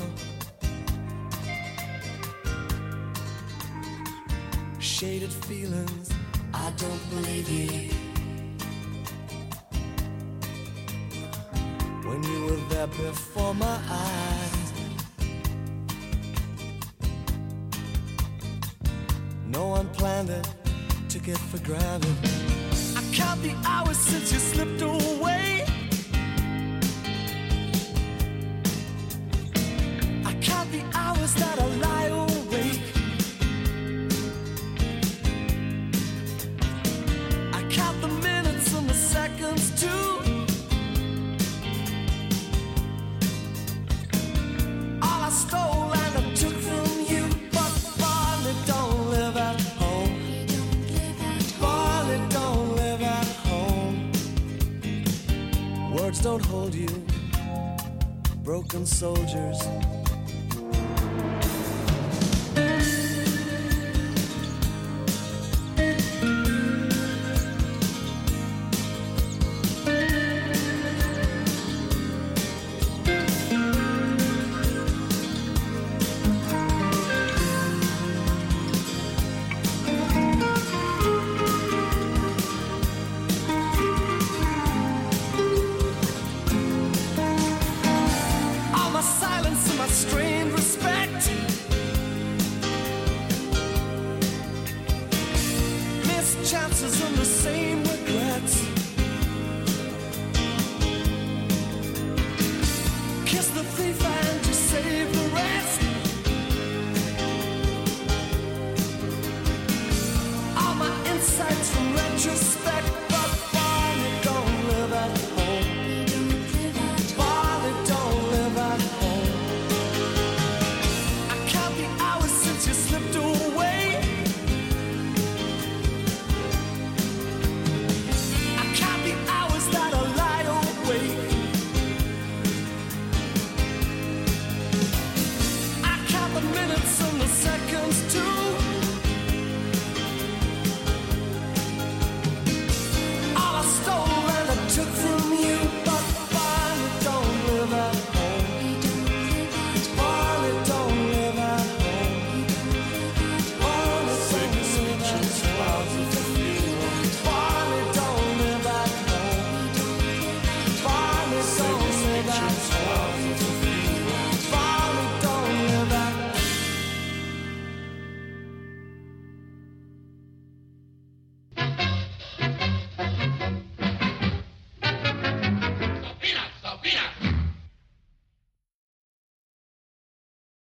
Shaded feelings, I don't believe you. When you were there before my eyes, no one planned it, took it for granted. I count the soldiers